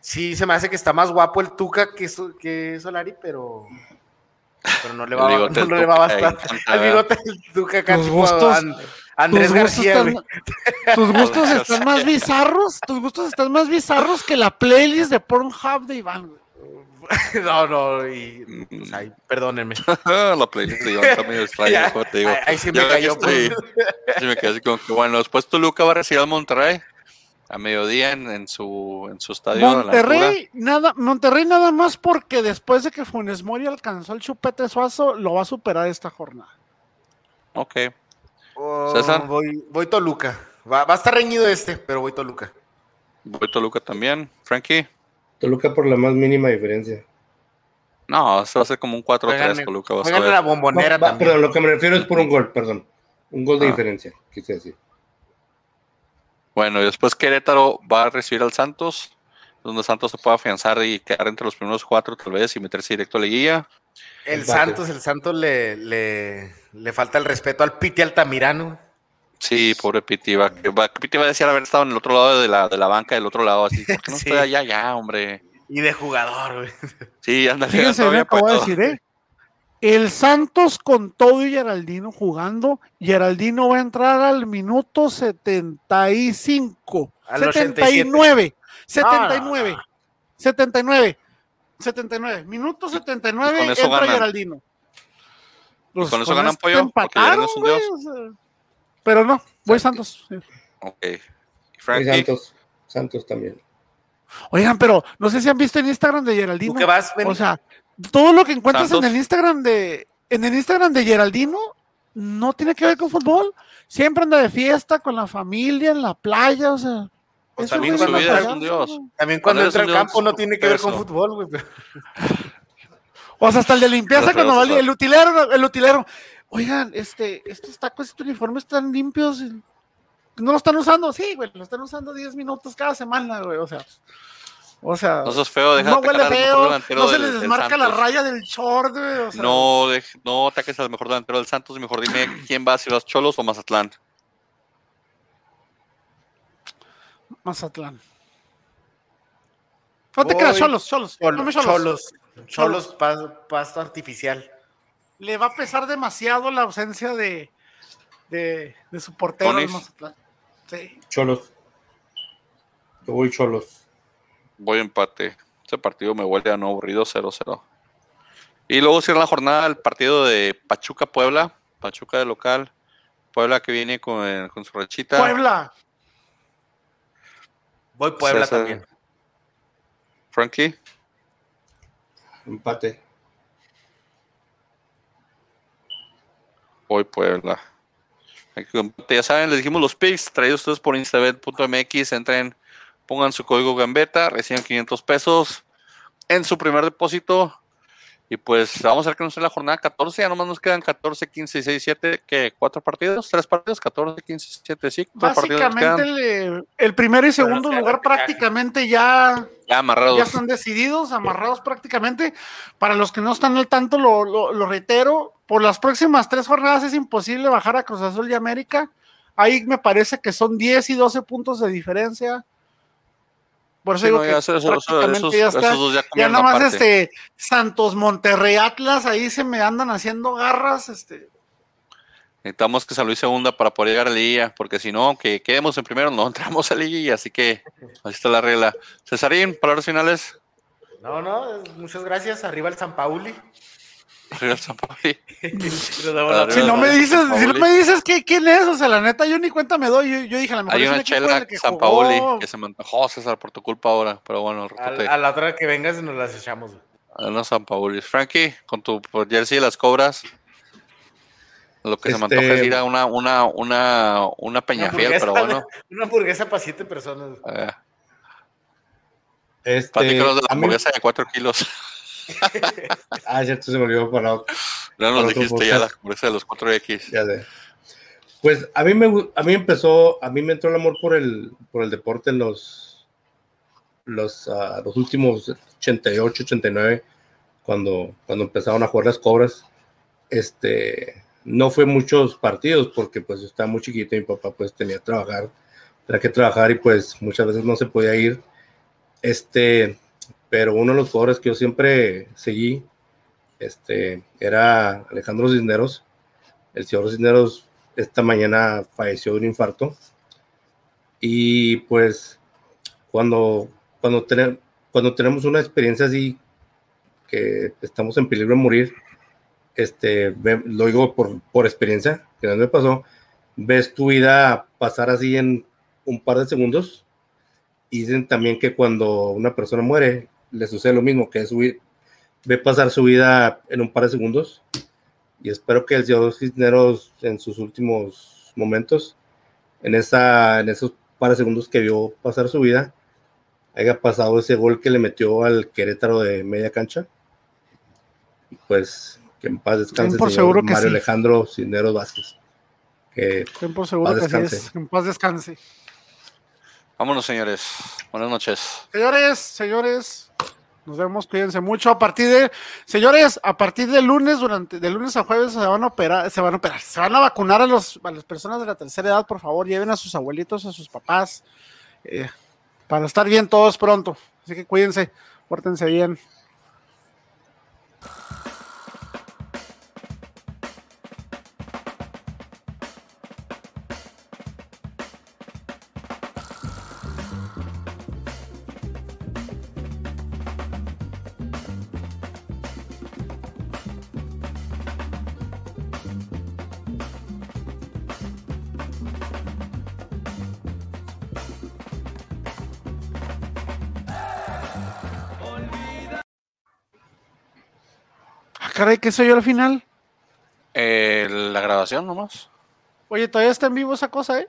sí se me hace que está más guapo el Tuca que, que Solari, pero, pero no le va, no del le va a bastar. El bigote del Tuca tipo gustos- An- Andrés tus gustos García, están-. Tus gustos *laughs* están más bizarros, tus gustos están más bizarros que la playlist de Pornhub de Iván. güey. *laughs* No, no, y pues, ay, perdónenme. *laughs* la playlist de Iván está medio extraña, te digo. ahí, ahí sí me cayó. estoy-. Sí, me quedé así como que bueno, después Toluca va a recibir al Monterrey a mediodía en, en su en su estadio. Monterrey nada, Monterrey nada más porque después de que Funes Mori alcanzó el chupete suazo, lo va a superar esta jornada. Ok. Oh, César. Voy, voy Toluca. Va, va a estar reñido este, pero voy Toluca. Voy Toluca también. Frankie. Toluca por la más mínima diferencia. No, esto va a ser como un 4-3 Juegan, Toluca. Vas a ver. la bombonera No, va, también. perdón, lo que me refiero es por un gol, perdón. Un gol de Ah. diferencia, quise decir. Bueno, y después Querétaro va a recibir al Santos, donde Santos se puede afianzar y quedar entre los primeros cuatro tal vez y meterse directo a liguilla. El Empate. Santos, el Santos le, le, le falta el respeto al Piti Altamirano. Sí, pobre Piti. Va, va, Piti va a decir haber estado en el otro lado de la, de la banca, del otro lado, así. ¿Por qué no *laughs* Sí. estoy allá ya, hombre? Y de jugador, güey. Sí, ándale. Fíjense todavía bien lo que voy a puedo. decir, ¿eh? El Santos con todo y Geraldino jugando, Geraldino va a entrar al minuto 75, Al 79, No, 79, no, no. 79, 79, minuto 79 con eso entra ganan. Geraldino. Pues con eso ganan, pollo, empataron, o sea, pero no, voy Santos. Ok. Frankie. Santos, Santos también. Oigan, pero no sé si han visto en Instagram de Geraldino. ¿Tú qué vas, Benny? O sea, todo lo que encuentras Santos. en el Instagram de en el Instagram de Geraldino no tiene que ver con fútbol. Siempre anda de fiesta con la familia en la playa, o sea. Pues también es playa, un dios. También cuando Cuando entra al campo no tiene que ver con fútbol, güey. O sea, hasta el de limpieza cuando va el utilero, el utilero. Oigan, este, estos tacos, estos uniformes están limpios. No lo están usando, sí, güey, lo están usando 10 minutos cada semana, güey. O sea, o sea, No sos feo, deja no huele atacar al mejor feo, delantero no se del- les del desmarca la raya del short, güey. O sea, No, no ataques al mejor delantero del Santos mejor dime quién va, si los Cholos o Mazatlán. Mazatlán. No te creas, cholos, cholos. Cholos. Cholos. Cholos, pa- pasto artificial. Le va a pesar demasiado la ausencia de, de, de su portero. Mazatlán. Sí. Cholos. Yo voy Cholos. Voy a empate. Este partido me huele a no aburrido 0-0. Y luego cierra la jornada el partido de Pachuca-Puebla. Pachuca de local. Puebla que viene con, con su rachita. Puebla. Voy Puebla César. también. Frankie. Empate. Hoy Puebla. Aquí, empate. Ya saben, les dijimos los picks traídos ustedes por instabet.mx. Entren, pongan su código Gambeta, reciben 500 pesos en su primer depósito. Y pues vamos a ver que nos en la jornada 14, ya nomás nos quedan 14, 15, 16, 7, que cuatro partidos, tres partidos, 14, 15, 7, sí. Básicamente el, el, primer y segundo lugar prácticamente ya, ya amarrados. Ya están decididos, amarrados prácticamente. Para los que no están al tanto, lo, lo, lo reitero, por las próximas tres jornadas es imposible bajar a Cruz Azul y América. Ahí me parece que son 10 y 12 puntos de diferencia. Por eso digo que prácticamente ya está. ya, nada más este Santos Monterrey Atlas, ahí se me andan haciendo garras, este. Necesitamos que San Luis segunda para poder llegar a la liguilla, porque si no, aunque quedemos en primero, no *laughs* entramos a la liguilla, así que ahí está la regla. Cesarín, palabras finales. No, no, muchas gracias. Arriba el San Pauli. Si no me dices, si no me dices que, quién es, o sea, la neta, yo ni cuenta me doy. Yo, dije, a lo mejor Hay una chela que San Pauli que se me antojó, César, por tu culpa ahora, pero bueno. A, a, la otra que vengas nos las echamos. A no San Pauli. Frankie, con tu jersey de las cobras. Lo que se me antoja es este, ir a una, una, una, una peñafiel, pero bueno. *laughs* Una hamburguesa para siete personas. Eh. Este, de la hamburguesa de cuatro kilos. Ah, cierto, se me olvidó para otro. No nos dijiste ya la hamburguesa de los 4X. Ya sé. Pues a mí me a mí empezó, a mí me entró el amor por el, por el deporte en los, los, uh, los últimos 88, 89, cuando, cuando empezaron a jugar las cobras. Este, no fue muchos partidos porque pues estaba muy chiquito y mi papá pues tenía que trabajar, tenía que trabajar y pues muchas veces no se podía ir. Este, pero uno de los jugadores que yo siempre seguí este, era Alejandro Cisneros. El señor Cisneros esta mañana falleció de un infarto. Y pues cuando, cuando, cuando tenemos una experiencia así, que estamos en peligro de morir, este, lo digo por, por experiencia, que no me pasó, ves tu vida pasar así en un par de segundos. Y dicen también que cuando una persona muere, le sucede lo mismo, que es ve pasar su vida en un par de segundos. Y espero que el señor Cisneros en sus últimos momentos, en, esa, en esos par de segundos que vio pasar su vida, haya pasado ese gol que le metió al Querétaro de media cancha. Pues que en paz descanse por seguro Mario Alejandro Cisneros Vázquez. Que Ten por seguro que es. En paz descanse. Vámonos, señores. Buenas noches. Señores, señores, nos vemos, cuídense mucho. A partir de, señores, a partir de lunes, durante de lunes a jueves se van a operar, se van a operar, se van a vacunar a, los, a las personas de la tercera edad, por favor, lleven a sus abuelitos, a sus papás, eh, para estar bien todos pronto. Así que cuídense, pórtense bien. Caray, ¿qué soy yo al final? Eh, la grabación nomás. Oye, todavía está en vivo esa cosa, ¿eh?